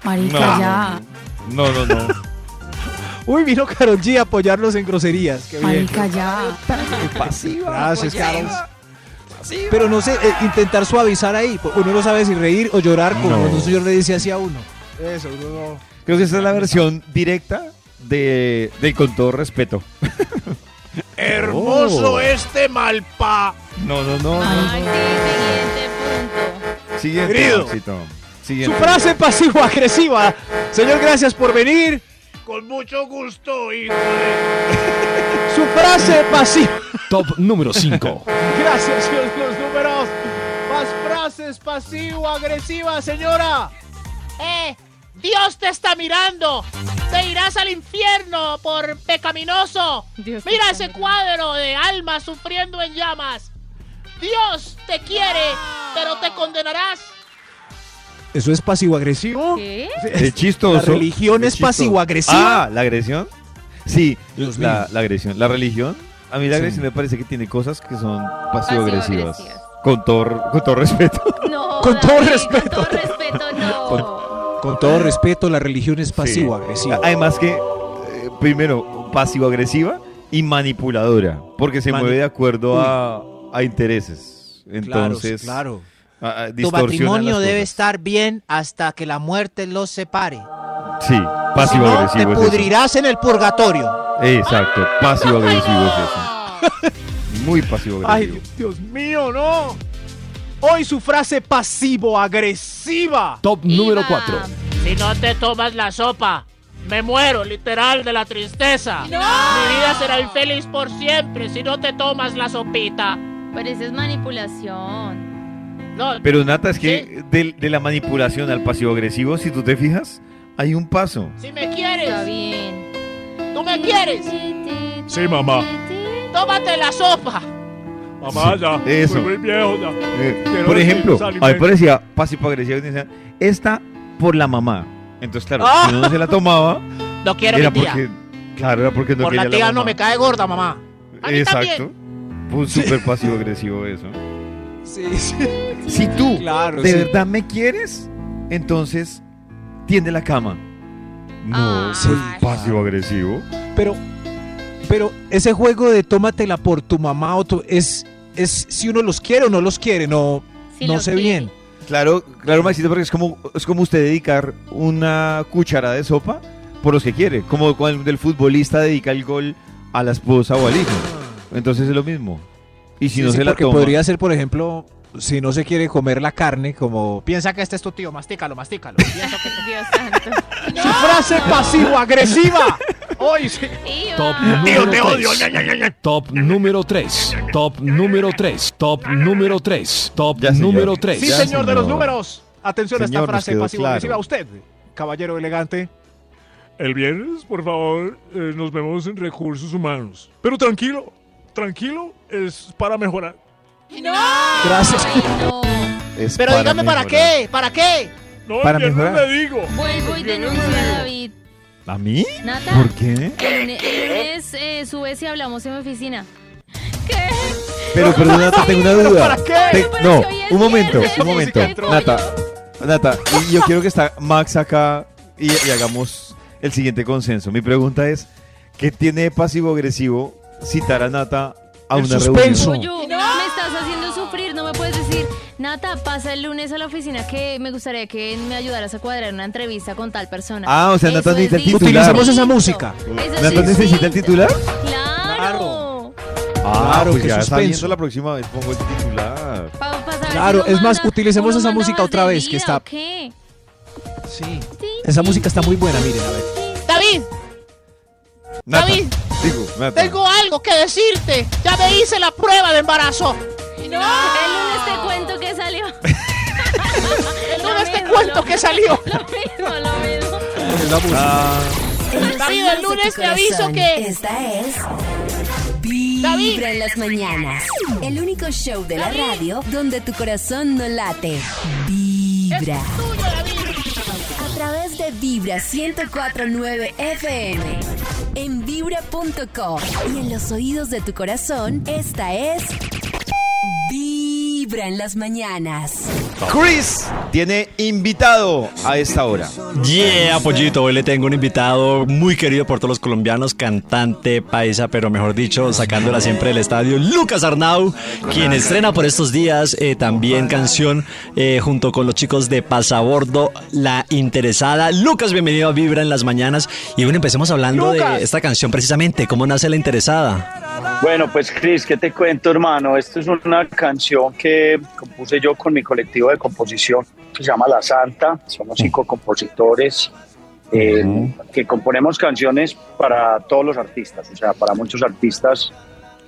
S3: Marica,
S8: No.
S3: ya.
S8: No, no, no.
S5: Uy, vino Karol G a apoyarnos en groserías. Qué bien.
S3: Marica, ya.
S8: Pasiva.
S5: Gracias, Carol. Pero no sé, eh, intentar suavizar ahí. Uno no sabe si reír o llorar, como
S8: No.
S5: cuando un señor le dice así a uno. Eso, uno no.
S8: Creo que esta es la versión directa de, de con todo respeto.
S1: Hermoso
S8: Oh.
S1: este malpa.
S8: No, no, no. no,
S3: Ay,
S8: no.
S3: sí, siguiente punto.
S8: Siguiente.
S5: Su frase pasivo-agresiva. Señor, gracias por venir.
S1: Con mucho gusto, hijo de...
S5: Su frase pasiva.
S12: Top número 5.
S1: Gracias, señor, los números. Más frases pasivo-agresivas, señora. Eh, Dios te está mirando. Te irás al infierno por pecaminoso.
S3: Dios te
S1: Mira ese cuadro de almas sufriendo en llamas. Dios te quiere, pero te condenarás.
S5: ¿Eso es pasivo-agresivo?
S3: ¿Qué?
S8: Es chistoso.
S5: La religión es pasivo-agresiva.
S8: Ah, ¿la agresión? Sí,
S5: Dios
S8: la, la agresión. La religión, a mí la
S5: Sí.
S8: agresión me parece que tiene cosas que son pasivo-agresivas. Con todo, con todo respeto.
S3: No,
S5: Con todo respeto.
S3: Con todo respeto, no.
S5: Con todo respeto, la religión es pasivo-agresiva.
S8: Sí. Además que, eh, primero, pasivo-agresiva y manipuladora, porque se
S5: Mani-
S8: mueve de acuerdo a, a intereses. Entonces,
S5: claro.
S1: Tu matrimonio debe estar bien hasta que la muerte los separe.
S8: Sí,
S1: Si no, te
S8: pasivo-agresivo es
S1: pudrirás en el purgatorio.
S8: Exacto, pasivo-agresivo es eso. Muy pasivo-agresivo.
S1: Ay, Dios mío, no. Hoy su frase pasivo-agresiva.
S12: Top número 4.
S1: Si no te tomas la sopa, me muero literal de la tristeza. Mi vida será infeliz por siempre si no te tomas la sopita.
S3: Pero eso es manipulación.
S1: No,
S8: Pero Nata, es que de, de la manipulación al pasivo-agresivo, si tú te fijas, hay un paso.
S1: si me
S3: Está
S1: quieres,
S3: bien.
S1: tú me quieres,
S12: Sí, mamá.
S1: tómate la sopa.
S12: Mamá,
S8: Sí,
S12: ya.
S8: eso.
S12: Soy muy viejo ya.
S8: Eh, por ejemplo, a mí parecía pasivo-agresivo. y decía, Esta por la mamá. Entonces, claro,
S1: Ah.
S8: si uno no se la tomaba,
S1: No quiero
S8: era
S1: mi tía.
S8: porque. Claro, era porque no
S1: Por la
S8: quería
S1: tía
S8: la
S1: no me cae gorda, mamá. A mí
S8: Exacto. Pues súper pasivo-agresivo eso.
S5: Sí, sí.
S8: Si tú
S5: Claro,
S8: de
S5: sí.
S8: verdad me quieres, entonces tiende la cama. No,
S3: Ah,
S8: soy
S3: sí.
S8: pasivo-agresivo.
S5: Pero, pero ese juego de tómatela por tu mamá o tu, es, es si uno los quiere o no los quiere, no, no sé
S3: quiere.
S5: bien.
S8: Claro, claro, Maxito, porque es como, es como usted dedicar una cuchara de sopa por los que quiere. Como cuando el futbolista dedica el gol a la esposa o al hijo. Entonces es lo mismo. Y si
S5: Sí,
S8: no
S5: sí,
S8: se la
S5: porque
S8: toma.
S5: podría ser, por ejemplo, si no se quiere comer la carne, como
S1: Piensa que este es tu tío, mastícalo, mastícalo. Piensa que-
S3: Dios santo.
S1: Su frase pasivo-agresiva. Hoy sí.
S12: Top
S1: Tío,
S12: número
S1: te odio.
S12: 3. Top número 3. Top número 3. Top número 3. Top
S8: Ya, señor.
S12: número 3.
S1: Sí,
S8: Ya,
S1: señor de los números. Atención a
S8: Señor,
S1: esta
S8: nos
S1: frase
S8: quedó
S1: pasivo-agresiva.
S8: claro.
S1: Usted, caballero elegante.
S14: El viernes, por favor, eh, nos vemos en recursos humanos. Pero tranquilo, tranquilo, es para mejorar.
S5: Gracias.
S3: Ay, no.
S8: Es
S1: Pero dígame para
S8: mejorar.
S1: qué, para qué.
S14: No,
S8: Para
S14: el viernes
S8: mejorar.
S14: le digo.
S3: Vuelvo y denuncio a. David.
S8: ¿A mí?
S3: Nata.
S8: ¿Por qué?
S3: El lunes, el lunes, eh, si hablamos en mi oficina. ¿Qué?
S8: Pero, pero Nata, tengo una duda.
S1: ¿para qué?
S8: Te- no, un momento, un momento. Nata, Nata, y yo quiero que está Max acá y, y hagamos el siguiente consenso. Mi pregunta es, ¿qué tiene de pasivo-agresivo citar a Nata a
S5: El
S8: una
S5: suspenso.
S8: reunión?
S3: Me Nata, pasa el lunes a la oficina que me gustaría que me ayudaras a cuadrar una entrevista con tal persona.
S8: Ah, o sea, Nata
S3: es
S8: necesita el titular.
S5: Utilicemos esa música.
S8: ¿Nata necesita el titular?
S3: Claro.
S8: Ah,
S5: Claro,
S8: pues
S5: qué
S8: ya
S5: suspenso.
S8: la próxima vez pongo el titular.
S5: Claro, es más, utilicemos esa música otra vez, que está-
S3: ¿o qué?
S5: Sí. Esa música está muy buena, miren, a ver.
S1: David, David.
S8: digo, Nata.
S1: tengo algo que decirte. Ya me hice la prueba de embarazo.
S3: El lunes te cuento que salió.
S1: El lunes te cuento que salió.
S3: Lo mismo, lo mismo.
S5: La música.
S1: David, el lunes te aviso que-
S6: Esta es. Vibra en las mañanas. El único show de la radio donde tu corazón no late. Vibra.
S1: Es tuyo, David.
S6: A través de Vibra 1049 FM. En vibra.com. Y en los oídos de tu corazón, esta es. Vibra. En las mañanas.
S8: Chris tiene invitado a esta hora.
S4: Yeah, Pollito, hoy le tengo un invitado muy querido por todos los colombianos, cantante paisa, pero mejor dicho, sacándola siempre del estadio, Lucas Arnau, quien estrena por estos días eh, también canción eh, junto con los chicos de Pasabordo, La Interesada. Lucas, bienvenido a Vibra en las mañanas. Y bueno, empecemos hablando de esta canción precisamente, ¿cómo nace La Interesada?
S15: Bueno, pues Cris, ¿qué te cuento, hermano? Esta es una canción que compuse yo con mi colectivo de composición, se llama La Santa. Somos cinco compositores eh, que componemos canciones para todos los artistas, o sea, para muchos artistas,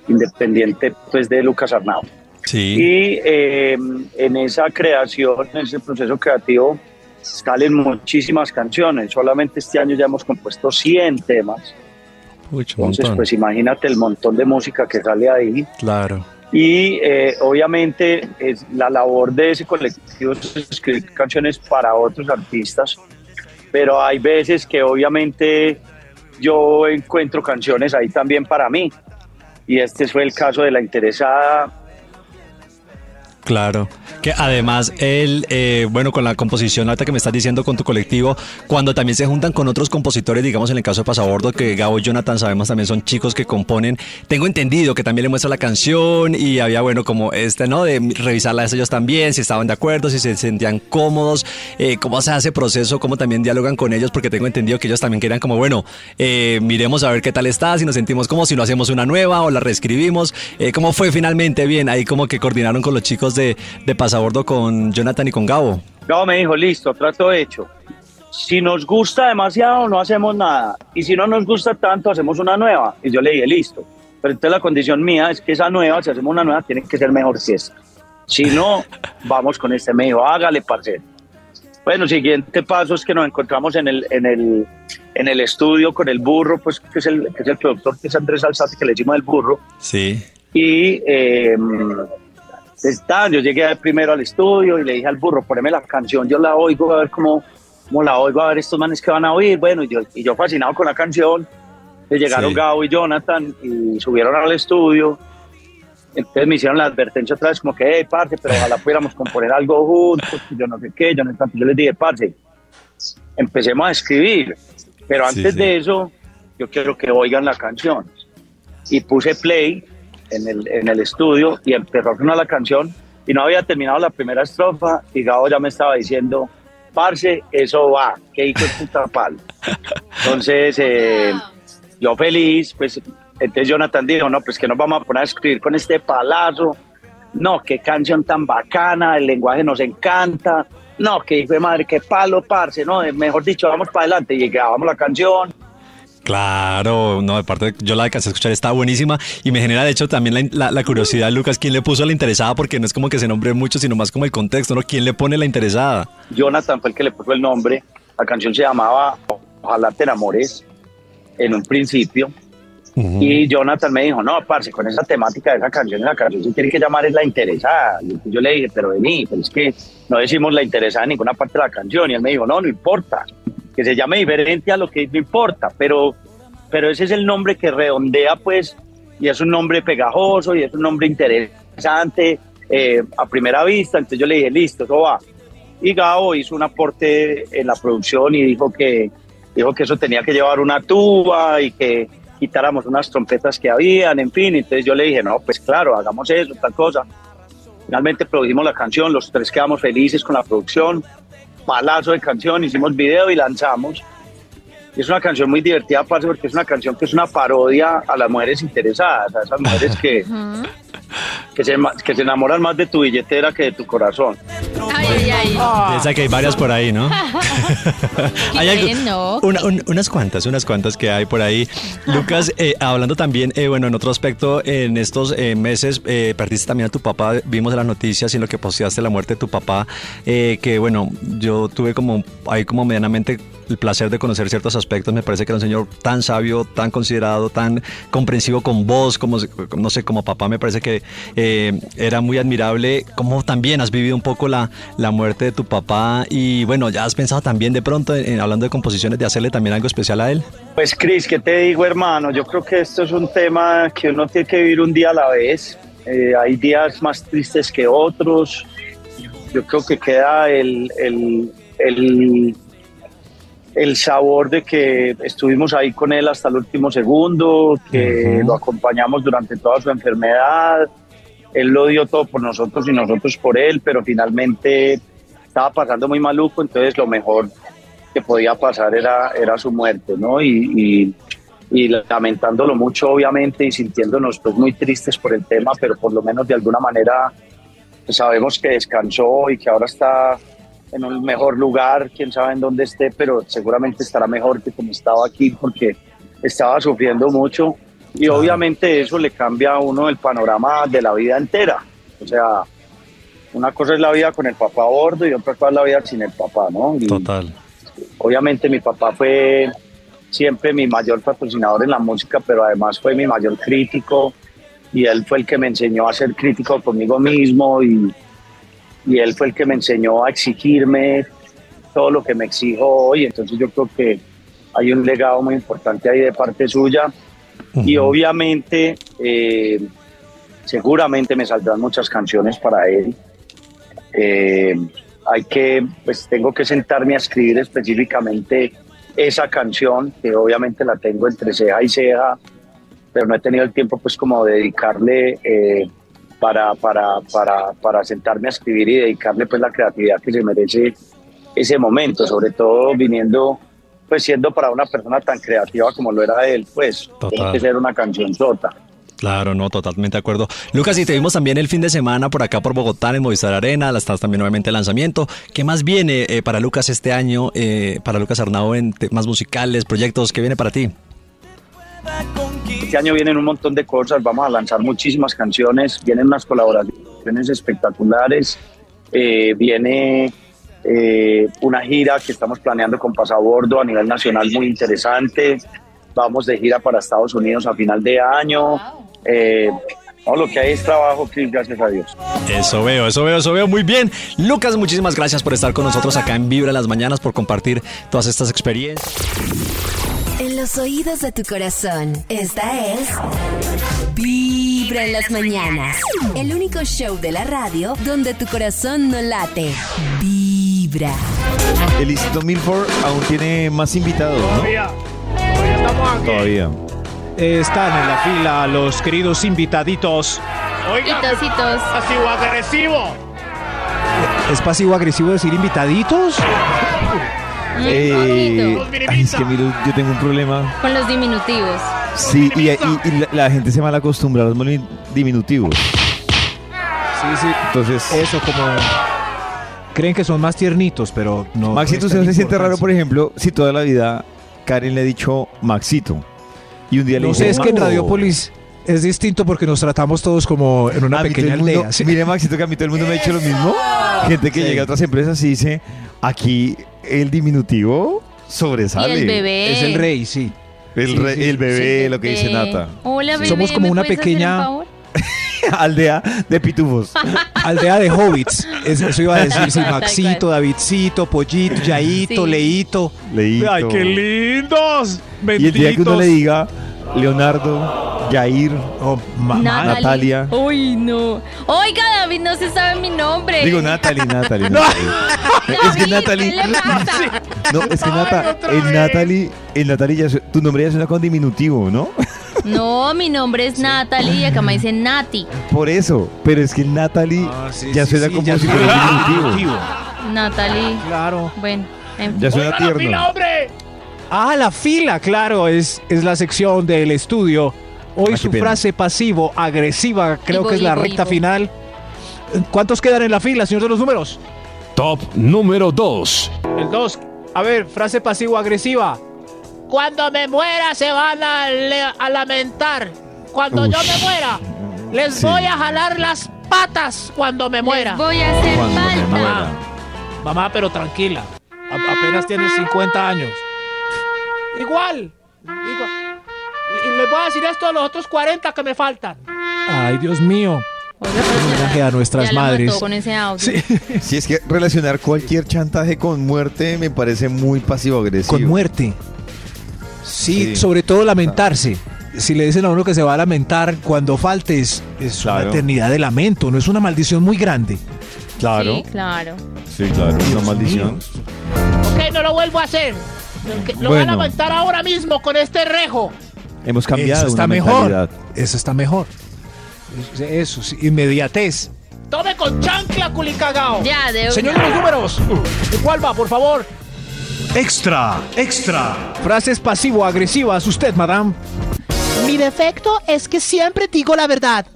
S15: independiente pues, de Lucas Arnau.
S4: Sí.
S15: Y eh, en esa creación, en ese proceso creativo, salen muchísimas canciones. Solamente este año ya hemos compuesto 100 temas. Entonces,
S4: montón.
S15: pues imagínate el montón de música que sale ahí.
S4: Claro.
S15: Y eh, obviamente la labor de ese colectivo es escribir canciones para otros artistas, pero hay veces que obviamente yo encuentro canciones ahí también para mí. Y este fue el caso de La Interesada.
S4: Claro, que además él, eh, bueno, con la composición alta que me estás diciendo con tu colectivo, cuando también se juntan con otros compositores, digamos en el caso de Pasabordo, que Gabo y Jonathan sabemos también son chicos que componen, tengo entendido que también le muestra la canción y había, bueno, como este, ¿no? De revisarlas ellos también, si estaban de acuerdo, si se sentían cómodos, eh, cómo se hace proceso, cómo también dialogan con ellos, porque tengo entendido que ellos también querían como, bueno, eh, miremos a ver qué tal está, si nos sentimos como si lo hacemos una nueva o la reescribimos, eh, cómo fue finalmente bien, ahí como que coordinaron con los chicos de, de Pasabordo con Jonathan y con Gabo.
S15: Gabo me dijo, listo, trato hecho. Si nos gusta demasiado, no hacemos nada. Y si no nos gusta tanto, hacemos una nueva. Y yo le dije, listo. Pero entonces la condición mía es que esa nueva, si hacemos una nueva, tiene que ser mejor que esta. Si no, vamos con este. Me dijo, hágale, parcero. Bueno, siguiente paso es que nos encontramos en el, en el, en el estudio con el burro, pues que es el, que es el productor, que es Andrés Alzate, que le decimos el burro.
S4: Sí.
S15: Y eh, está, yo llegué primero al estudio y le dije al burro, poneme la canción, yo la oigo a ver cómo, cómo la oigo, a ver estos manes que van a oír. Bueno, y yo, y yo fascinado con la canción. Le llegaron
S4: Sí.
S15: Gabo y Jonathan y subieron al estudio. Entonces me hicieron la advertencia otra vez, como que, hey, parce, pero ojalá pudiéramos componer algo juntos, yo no sé qué, yo no tanto. Yo les dije, parce, empecemos a escribir, pero
S4: Sí,
S15: antes
S4: sí.
S15: de eso, yo quiero que oigan la canción. Y puse play en el, en el estudio y empezó a sonar la canción y no había terminado la primera estrofa y Gabo ya me estaba diciendo, parce, eso va, que hijo de puta palo. Entonces, eh, yo feliz, pues, entonces Jonathan dijo, no, pues que nos vamos a poner a escribir con este palazo. No, qué canción tan bacana, el lenguaje nos encanta. No, que hijo de madre, qué palo, parce, no, mejor dicho, vamos para adelante y grabamos la canción.
S4: Claro, no, aparte yo la alcancé a escuchar, está buenísima y me genera de hecho también la, la- la curiosidad, Lucas, ¿quién le puso a la interesada? Porque no es como que se nombre mucho, sino más como el contexto, ¿no? ¿Quién le pone la interesada?
S15: Jonathan fue el que le puso el nombre. La canción se llamaba Ojalá te enamores en un principio. Y Jonathan me dijo, no, parce, con esa temática de esa canción, la canción se tiene que llamar es la interesada. Y yo le dije, pero vení, pero es que no decimos la interesada en ninguna parte de la canción. Y él me dijo, no, no importa, que se llame diferente a lo que no importa, pero, pero ese es el nombre que redondea, pues, y es un nombre pegajoso y es un nombre interesante eh, a primera vista. Entonces yo le dije, listo, eso va. Y Gabo hizo un aporte en la producción y dijo que, dijo que eso tenía que llevar una tuba y que quitáramos unas trompetas que habían, en fin. Entonces yo le dije, no, pues claro, hagamos eso, tal cosa. Finalmente produjimos la canción, los tres quedamos felices con la producción, palazo de canción, hicimos video y lanzamos. Y es una canción muy divertida, parce, porque es una canción que es una parodia a las mujeres interesadas, a esas mujeres que, que, se, que se enamoran más de tu billetera que de tu corazón.
S3: Ay, ay, ay.
S4: Piensa que hay varias por ahí, ¿no? Hay algo-
S3: ¿Quién no?
S4: Una- un- unas cuantas, unas cuantas que hay por ahí. Lucas, eh, hablando también, eh, bueno, en otro aspecto, en estos eh, meses eh, perdiste también a tu papá, vimos en las noticias y en lo que posteaste la muerte de tu papá, eh, que bueno, yo tuve como ahí como medianamente el placer de conocer ciertos aspectos, me parece que era un señor tan sabio, tan considerado, tan comprensivo con vos, como, no sé, como papá, me parece que eh, era muy admirable, como también has vivido un poco la, la muerte de tu papá y bueno, ya has pensado también de pronto, en, hablando de composiciones, de hacerle también algo especial a él.
S15: Pues Cris, ¿qué te digo hermano? Yo creo que esto es un tema que uno tiene que vivir un día a la vez. eh, hay días más tristes que otros. Yo creo que queda el, el, el, el sabor de que estuvimos ahí con él hasta el último segundo, que lo acompañamos durante toda su enfermedad. Él lo dio todo por nosotros y nosotros por él, pero finalmente estaba pasando muy maluco, entonces lo mejor que podía pasar era, era su muerte, ¿no? Y, y, y lamentándolo mucho, obviamente, y sintiéndonos pues muy tristes por el tema, pero por lo menos de alguna manera pues, sabemos que descansó y que ahora está en un mejor lugar, quién sabe en dónde esté, pero seguramente estará mejor que como estaba aquí porque estaba sufriendo mucho y obviamente eso le cambia a uno el panorama de la vida entera. O sea, una cosa es la vida con el papá a bordo y otra cosa es la vida sin el papá, ¿no? Y
S4: Total.
S15: obviamente mi papá fue siempre mi mayor patrocinador en la música, pero además fue mi mayor crítico y él fue el que me enseñó a ser crítico conmigo mismo y, y él fue el que me enseñó a exigirme todo lo que me exijo hoy. Entonces yo creo que hay un legado muy importante ahí de parte suya y obviamente eh, seguramente me saldrán muchas canciones para él. Eh, hay que, pues tengo que sentarme a escribir específicamente esa canción, que obviamente la tengo entre ceja y ceja, pero no he tenido el tiempo pues como de dedicarle eh, para, para, para, para sentarme a escribir y dedicarle pues la creatividad que se merece ese momento, sobre todo viniendo, pues siendo para una persona tan creativa como lo era él, pues tiene
S4: Total.
S15: que ser una canción sota.
S4: Claro, no, totalmente de acuerdo. Lucas, y te vimos también el fin de semana por acá por Bogotá en Movistar Arena, la estás también nuevamente el lanzamiento. ¿Qué más viene eh, para Lucas este año, eh, para Lucas Arnau en temas musicales, proyectos? ¿Qué viene para ti?
S15: Este año vienen un montón de cosas, vamos a lanzar muchísimas canciones, vienen unas colaboraciones espectaculares, eh, viene eh, una gira que estamos planeando con Pasabordo a nivel nacional muy interesante, vamos de gira para Estados Unidos a final de año, eh, no, lo que hay es trabajo, Chris, gracias a Dios.
S4: Eso veo, eso veo, eso veo muy bien. Lucas, muchísimas gracias por estar con nosotros acá en Vibra las mañanas, por compartir todas estas experiencias.
S6: Los oídos de tu corazón, esta es Vibra en las mañanas. El único show de la radio donde tu corazón no late. Vibra.
S8: El Instituto Milford aún tiene más invitados, ¿no?
S1: Todavía, todavía estamos aquí.
S8: Todavía.
S5: Están en la fila los queridos invitaditos.
S1: Oiga,
S3: Pitositos.
S1: pasivo agresivo.
S5: ¿Es pasivo agresivo decir invitaditos?
S8: Eh, ay, es que mire, yo tengo un problema.
S3: Con los diminutivos.
S8: Sí, y, y- y la, la gente se mal acostumbra a los diminutivos.
S5: Sí, sí.
S8: Entonces,
S5: Eso como... Creen que son más tiernitos, pero no...
S8: Maxito, ¿usted no se siente raro, por ejemplo, si toda la vida Karen le ha dicho Maxito? Y un día le
S5: No sé, es que en. Radiopolis es distinto porque nos tratamos todos como en una
S8: A
S5: pequeña
S8: mundo-
S5: aldea. ¿sí?
S8: Mire, Maxito, que a mí todo el mundo me ha dicho lo mismo. Gente que
S5: Sí.
S8: llega a otras empresas y dice, aquí el diminutivo sobresale.
S3: Y el bebé.
S5: Es el rey, sí.
S8: El,
S5: Sí,
S8: re-
S5: sí.
S8: el bebé, lo que dice Nata.
S3: Hola, bebé.
S5: Somos como
S3: ¿me
S5: una pequeña-
S3: un?
S8: Aldea de pitufos.
S5: Aldea de hobbits. Es- Eso iba a decir, sí, Maxito. Davidcito, Pollito, Yaito,
S3: Sí.
S5: Leito.
S8: Leíto.
S14: ¡Ay, qué lindos!
S8: Y el día que uno
S14: Benditos.
S8: le diga, Leonardo, Jair,
S5: Oh, mamá.
S8: Natalia.
S3: Uy, no. Oiga, David, no se sabe mi nombre.
S8: Digo Natalie, Natalie. Natalie. es que
S3: David,
S8: Natalie.
S3: ¿qué le pasa?
S8: No, es que Nata, el Natalie, el Natalie ya tu nombre ya suena con diminutivo, ¿no?
S3: No, mi nombre es Natalie y acá me dicen Nati.
S8: Por eso, pero es que el Natalie
S5: Ah, sí,
S8: ya
S5: sí,
S8: suena
S5: sí,
S8: como
S5: ya
S8: si
S5: suena
S8: fuera
S5: diminutivo.
S3: Natalie.
S5: Claro.
S3: Bueno, en
S8: Ya suena tierno.
S1: hombre.
S5: Ah, la fila, claro, es, es la sección del estudio. Hoy
S8: Ah,
S5: su
S8: pena.
S5: frase pasivo, agresiva, creo
S3: Ivo,
S5: que es la recta
S3: Ivo.
S5: final. ¿Cuántos quedan en la fila, señor de los números?
S12: Top número 2.
S5: El 2. A ver, frase pasivo-agresiva.
S1: Cuando me muera se van a, lamentar. Cuando yo me muera, les
S8: Sí.
S1: voy a jalar las patas cuando me muera.
S3: Les voy a hacer
S8: Cuando
S3: falta.
S8: muera.
S1: Mamá, pero tranquila. A- apenas tienes 50 años. Igual. igual. Y les voy a decir esto a los otros 40 que me faltan.
S5: Ay, Dios mío. Homenaje a nuestras
S3: ya la
S5: madres.
S3: mató con ese audio.
S5: Sí.
S8: Si es que relacionar cualquier chantaje con muerte me parece muy pasivo-agresivo.
S5: Con muerte. Sí,
S8: Sí.
S5: sobre todo lamentarse. si le dicen a uno que se va a lamentar cuando faltes, es
S8: Claro.
S5: una eternidad de lamento, no es una maldición muy grande.
S8: Claro.
S3: Sí, claro.
S8: Sí, claro, es una maldición.
S1: Ok, no lo vuelvo a hacer. Lo voy a levantar ahora mismo con este rejo.
S8: Hemos cambiado
S5: Eso está
S8: una
S5: mejor.
S8: mentalidad.
S5: Eso está mejor. Eso, sí, inmediatez.
S1: Tome con chancla, culicagao.
S3: Ya, de
S1: Señor de los números. ¿De cuál va, por favor?
S5: Extra, extra. Frases pasivo-agresivas, usted, madame.
S1: Mi defecto es que siempre digo la verdad.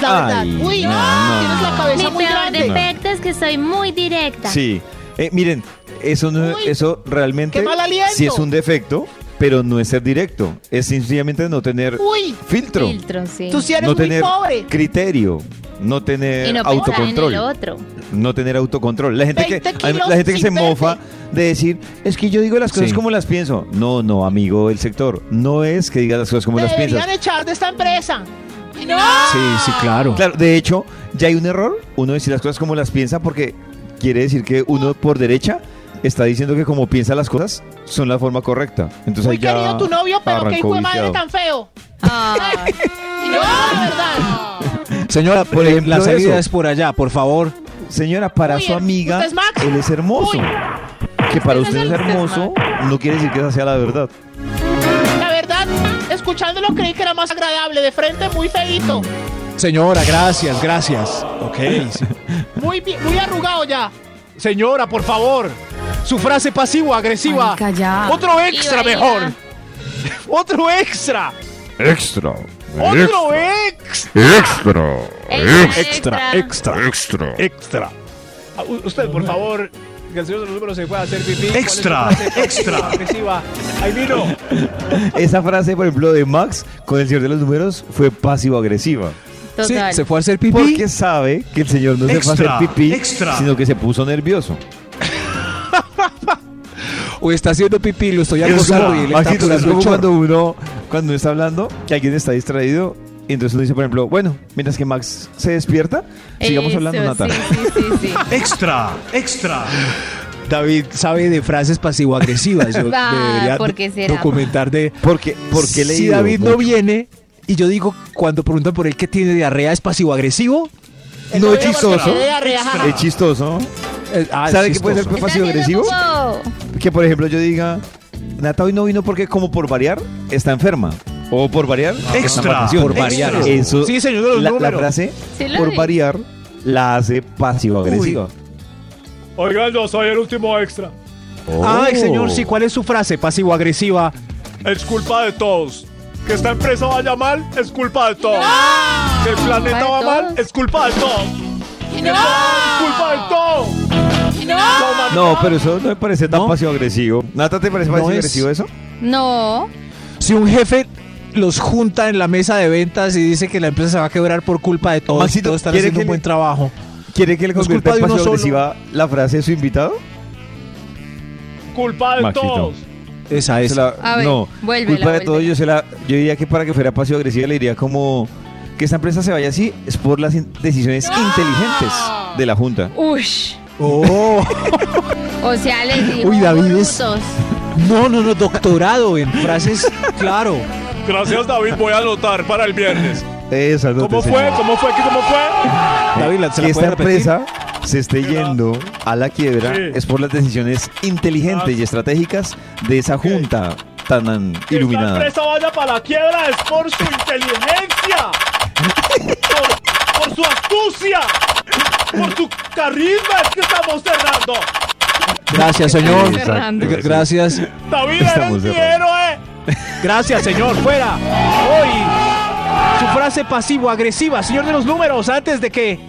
S1: La verdad.
S8: Ay,
S1: Uy,
S8: no, no,
S1: tienes la cabeza
S3: Mi
S1: muy
S3: peor
S1: grande.
S3: defecto es que soy muy directa.
S8: Sí. Eh, miren, eso no,
S1: Uy,
S8: eso realmente sí es un defecto, pero no es ser directo. Es sencillamente no tener
S1: Uy,
S8: filtro,
S3: Filtro, sí.
S1: tú sí eres
S8: no
S1: muy
S8: tener
S1: pobre.
S8: criterio, no tener
S3: y no pensar en
S8: autocontrol.
S3: el otro.
S8: No tener autocontrol. La gente que
S1: 20
S8: a mí-
S1: kilos
S8: la gente que se
S1: verde.
S8: mofa de decir, es que yo digo las cosas
S5: Sí.
S8: como las pienso. No, no, amigo del sector. No es que digas las cosas como
S1: Te
S8: las
S1: deberían
S8: piensas.
S1: echar de esta empresa. No.
S5: Sí, sí, claro.
S8: Claro, de hecho, ya hay un error. Uno decir las cosas como las piensa porque quiere decir que uno por derecha está diciendo que como piensa las cosas son la forma correcta. Entonces
S1: Muy
S8: ya
S1: querido tu novio, pero qué hijo de madre
S8: viciado.
S1: tan feo.
S3: Ay,
S1: No, la verdad.
S5: Señora,
S8: Por ejemplo,
S5: la salida
S8: eso.
S5: es por allá, por favor.
S8: Señora, para su amiga,
S1: ¿usted es Max?
S8: él es hermoso.
S1: Uy.
S8: Que para
S1: ¿Usted
S8: usted
S1: es
S8: hermoso no quiere decir que esa sea la verdad.
S1: La verdad, escuchándolo creí que era más agradable. De frente, muy feíto.
S5: Señora, gracias, gracias. Ok. sí.
S1: Muy, muy arrugado ya.
S5: Señora, por favor. Su frase pasivo-agresiva. Otro extra
S3: Iba, iba.
S5: mejor. Otro extra.
S14: Extra.
S5: Otro ex.
S14: Extra.
S3: extra,
S5: extra, extra, extra. Ah, Usted, por favor, que el señor de los números se pueda hacer pipí. ¿Cuál es su Extra, extra. Agresiva. Ahí vino.
S8: Esa frase, por ejemplo, de Max con el señor de los números fue pasivo-agresiva.
S5: Sí,
S3: Total.
S5: se fue a hacer pipí.
S8: Porque sabe que el señor no se fue a
S5: Extra,
S8: hacer pipí,
S5: extra.
S8: sino que se puso nervioso.
S5: O está haciendo pipí, lo estoy
S8: Es
S5: acosando
S8: como,
S5: y él está
S8: Maxito, es como cuando uno, cuando uno está hablando, que alguien está distraído, y entonces uno dice, por ejemplo, bueno, mientras que Max se despierta, sigamos
S3: Eso,
S8: hablando, Nata.
S3: Sí, sí, sí, sí.
S5: Extra, extra. David sabe de frases pasivo-agresivas. Yo
S3: Ah,
S5: debería
S3: ¿por qué será?
S5: documentar de...
S8: Porque, porque
S5: si David no viene y yo digo, cuando preguntan por él que tiene diarrea, ¿es pasivo-agresivo?
S8: No es chistoso.
S1: Tiene diarrea, jaja.
S8: Es chistoso.
S5: Eh, ah,
S8: ¿Sabe qué puede ser
S5: chistoso.
S8: Que por ejemplo yo diga, Nata hoy no vino porque como por variar está enferma. O por variar en
S5: Extra, por variar.
S8: Eso,
S5: Sí, señor de los
S8: la, la frase
S3: Sí
S8: por
S3: vi.
S8: variar la hace pasivo agresiva.
S14: Oigan, yo soy el último extra.
S5: Ay, señor, sí, ¿cuál es su frase pasivo-agresiva?
S14: Es culpa de todos. Que esta empresa vaya mal, es culpa de todos. Que el planeta
S3: ¿Culpa de
S14: va mal, es culpa de todos. Que todo es culpa de todos.
S8: No, pero eso no me parece tan
S5: ¿No?
S8: pasivo agresivo. Nata, ¿te parece
S5: No
S8: pasivo
S5: es-
S8: agresivo eso?
S3: No.
S5: Si un jefe los junta en la mesa de ventas y dice que la empresa se va a quebrar por culpa de todos,
S8: Maxito,
S5: todos están
S8: ¿quiere
S5: haciendo
S8: que
S5: un
S8: le-
S5: buen trabajo.
S8: ¿Quiere que le
S5: No
S8: convierta en
S5: de uno
S8: pasivo agresiva la frase de su invitado?
S14: Culpa de
S8: Maxito.
S14: todos.
S5: Esa es.
S8: La-
S3: A ver,
S8: no,
S3: vuélvela,
S8: culpa de todo. Yo, se la, yo diría que para que fuera pasivo agresiva le diría como que esta empresa se vaya así es por las in- decisiones inteligentes de la junta.
S3: Ush.
S5: Oh.
S3: O sea, les digo
S5: Uy, David es-. No, no, no, doctorado en frases, claro.
S14: Gracias, David. Voy a anotar para el viernes.
S8: Esa no
S14: ¿Cómo fue?
S8: señor.
S14: ¿Cómo fue? ¿Qué ¿Cómo fue?
S5: David, ¿la- ¿se
S8: que
S5: la
S8: esta empresa se esté yendo a la quiebra
S14: Sí.
S8: es por las decisiones inteligentes
S14: Ah.
S8: y estratégicas de esa junta tan an-
S14: Que esta
S8: iluminada.
S14: empresa vaya para la quiebra es por su inteligencia. Por, por su astucia. Por su carisma es que estamos cerrando.
S5: Gracias, señor.
S8: Exacto,
S5: Gracias.
S14: David, eres mi héroe.
S5: Gracias, señor. Fuera. Hoy, su frase pasivo-agresiva, señor de los números, antes de que.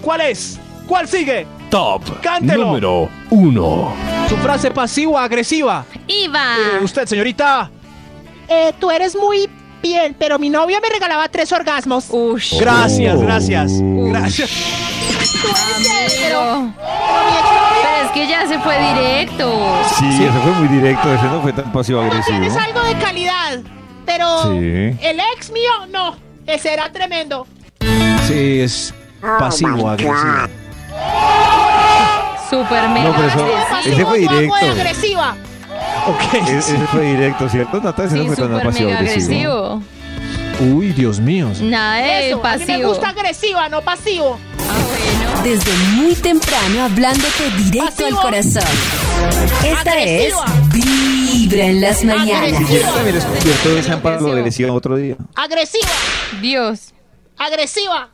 S5: ¿Cuál es? ¿Cuál sigue?
S12: Top
S5: Cántelo.
S12: número 1.
S5: Su frase pasivo-agresiva.
S3: Iba.
S5: Eh, usted, señorita.
S1: Eh, tú eres muy bien, pero mi novio me regalaba tres orgasmos.
S3: Ush.
S5: Gracias, gracias. Gracias.
S3: Pero es que ya se fue directo.
S8: Sí, eso fue muy directo, ese no fue tan pasivo agresivo.
S1: Tienes algo de calidad, pero
S8: Sí.
S1: el ex mío no. Ese era tremendo.
S5: Sí, es pasivo-agresivo.
S3: Super mega.
S8: No, pero eso-
S3: agresivo.
S8: ese fue
S1: Pasivo, guapo y
S8: directo.
S1: agresiva.
S5: Ok.
S8: E- Ese fue directo, ¿cierto? Nata, ese
S3: Sí,
S8: no fue tan pasivo
S3: agresivo.
S5: Uy, Dios mío.
S3: Nada de
S1: Eso, a mí me
S3: pasivo.
S1: gusta agresiva, no pasivo.
S6: Desde muy temprano hablándote directo al
S1: Pasivo.
S6: corazón. Esta es
S1: Agresiva.
S6: Vibra en las mañanas.
S8: Yo también he descubierto esa empalago agresiva otro día.
S1: Agresiva,
S3: Dios.
S1: agresiva.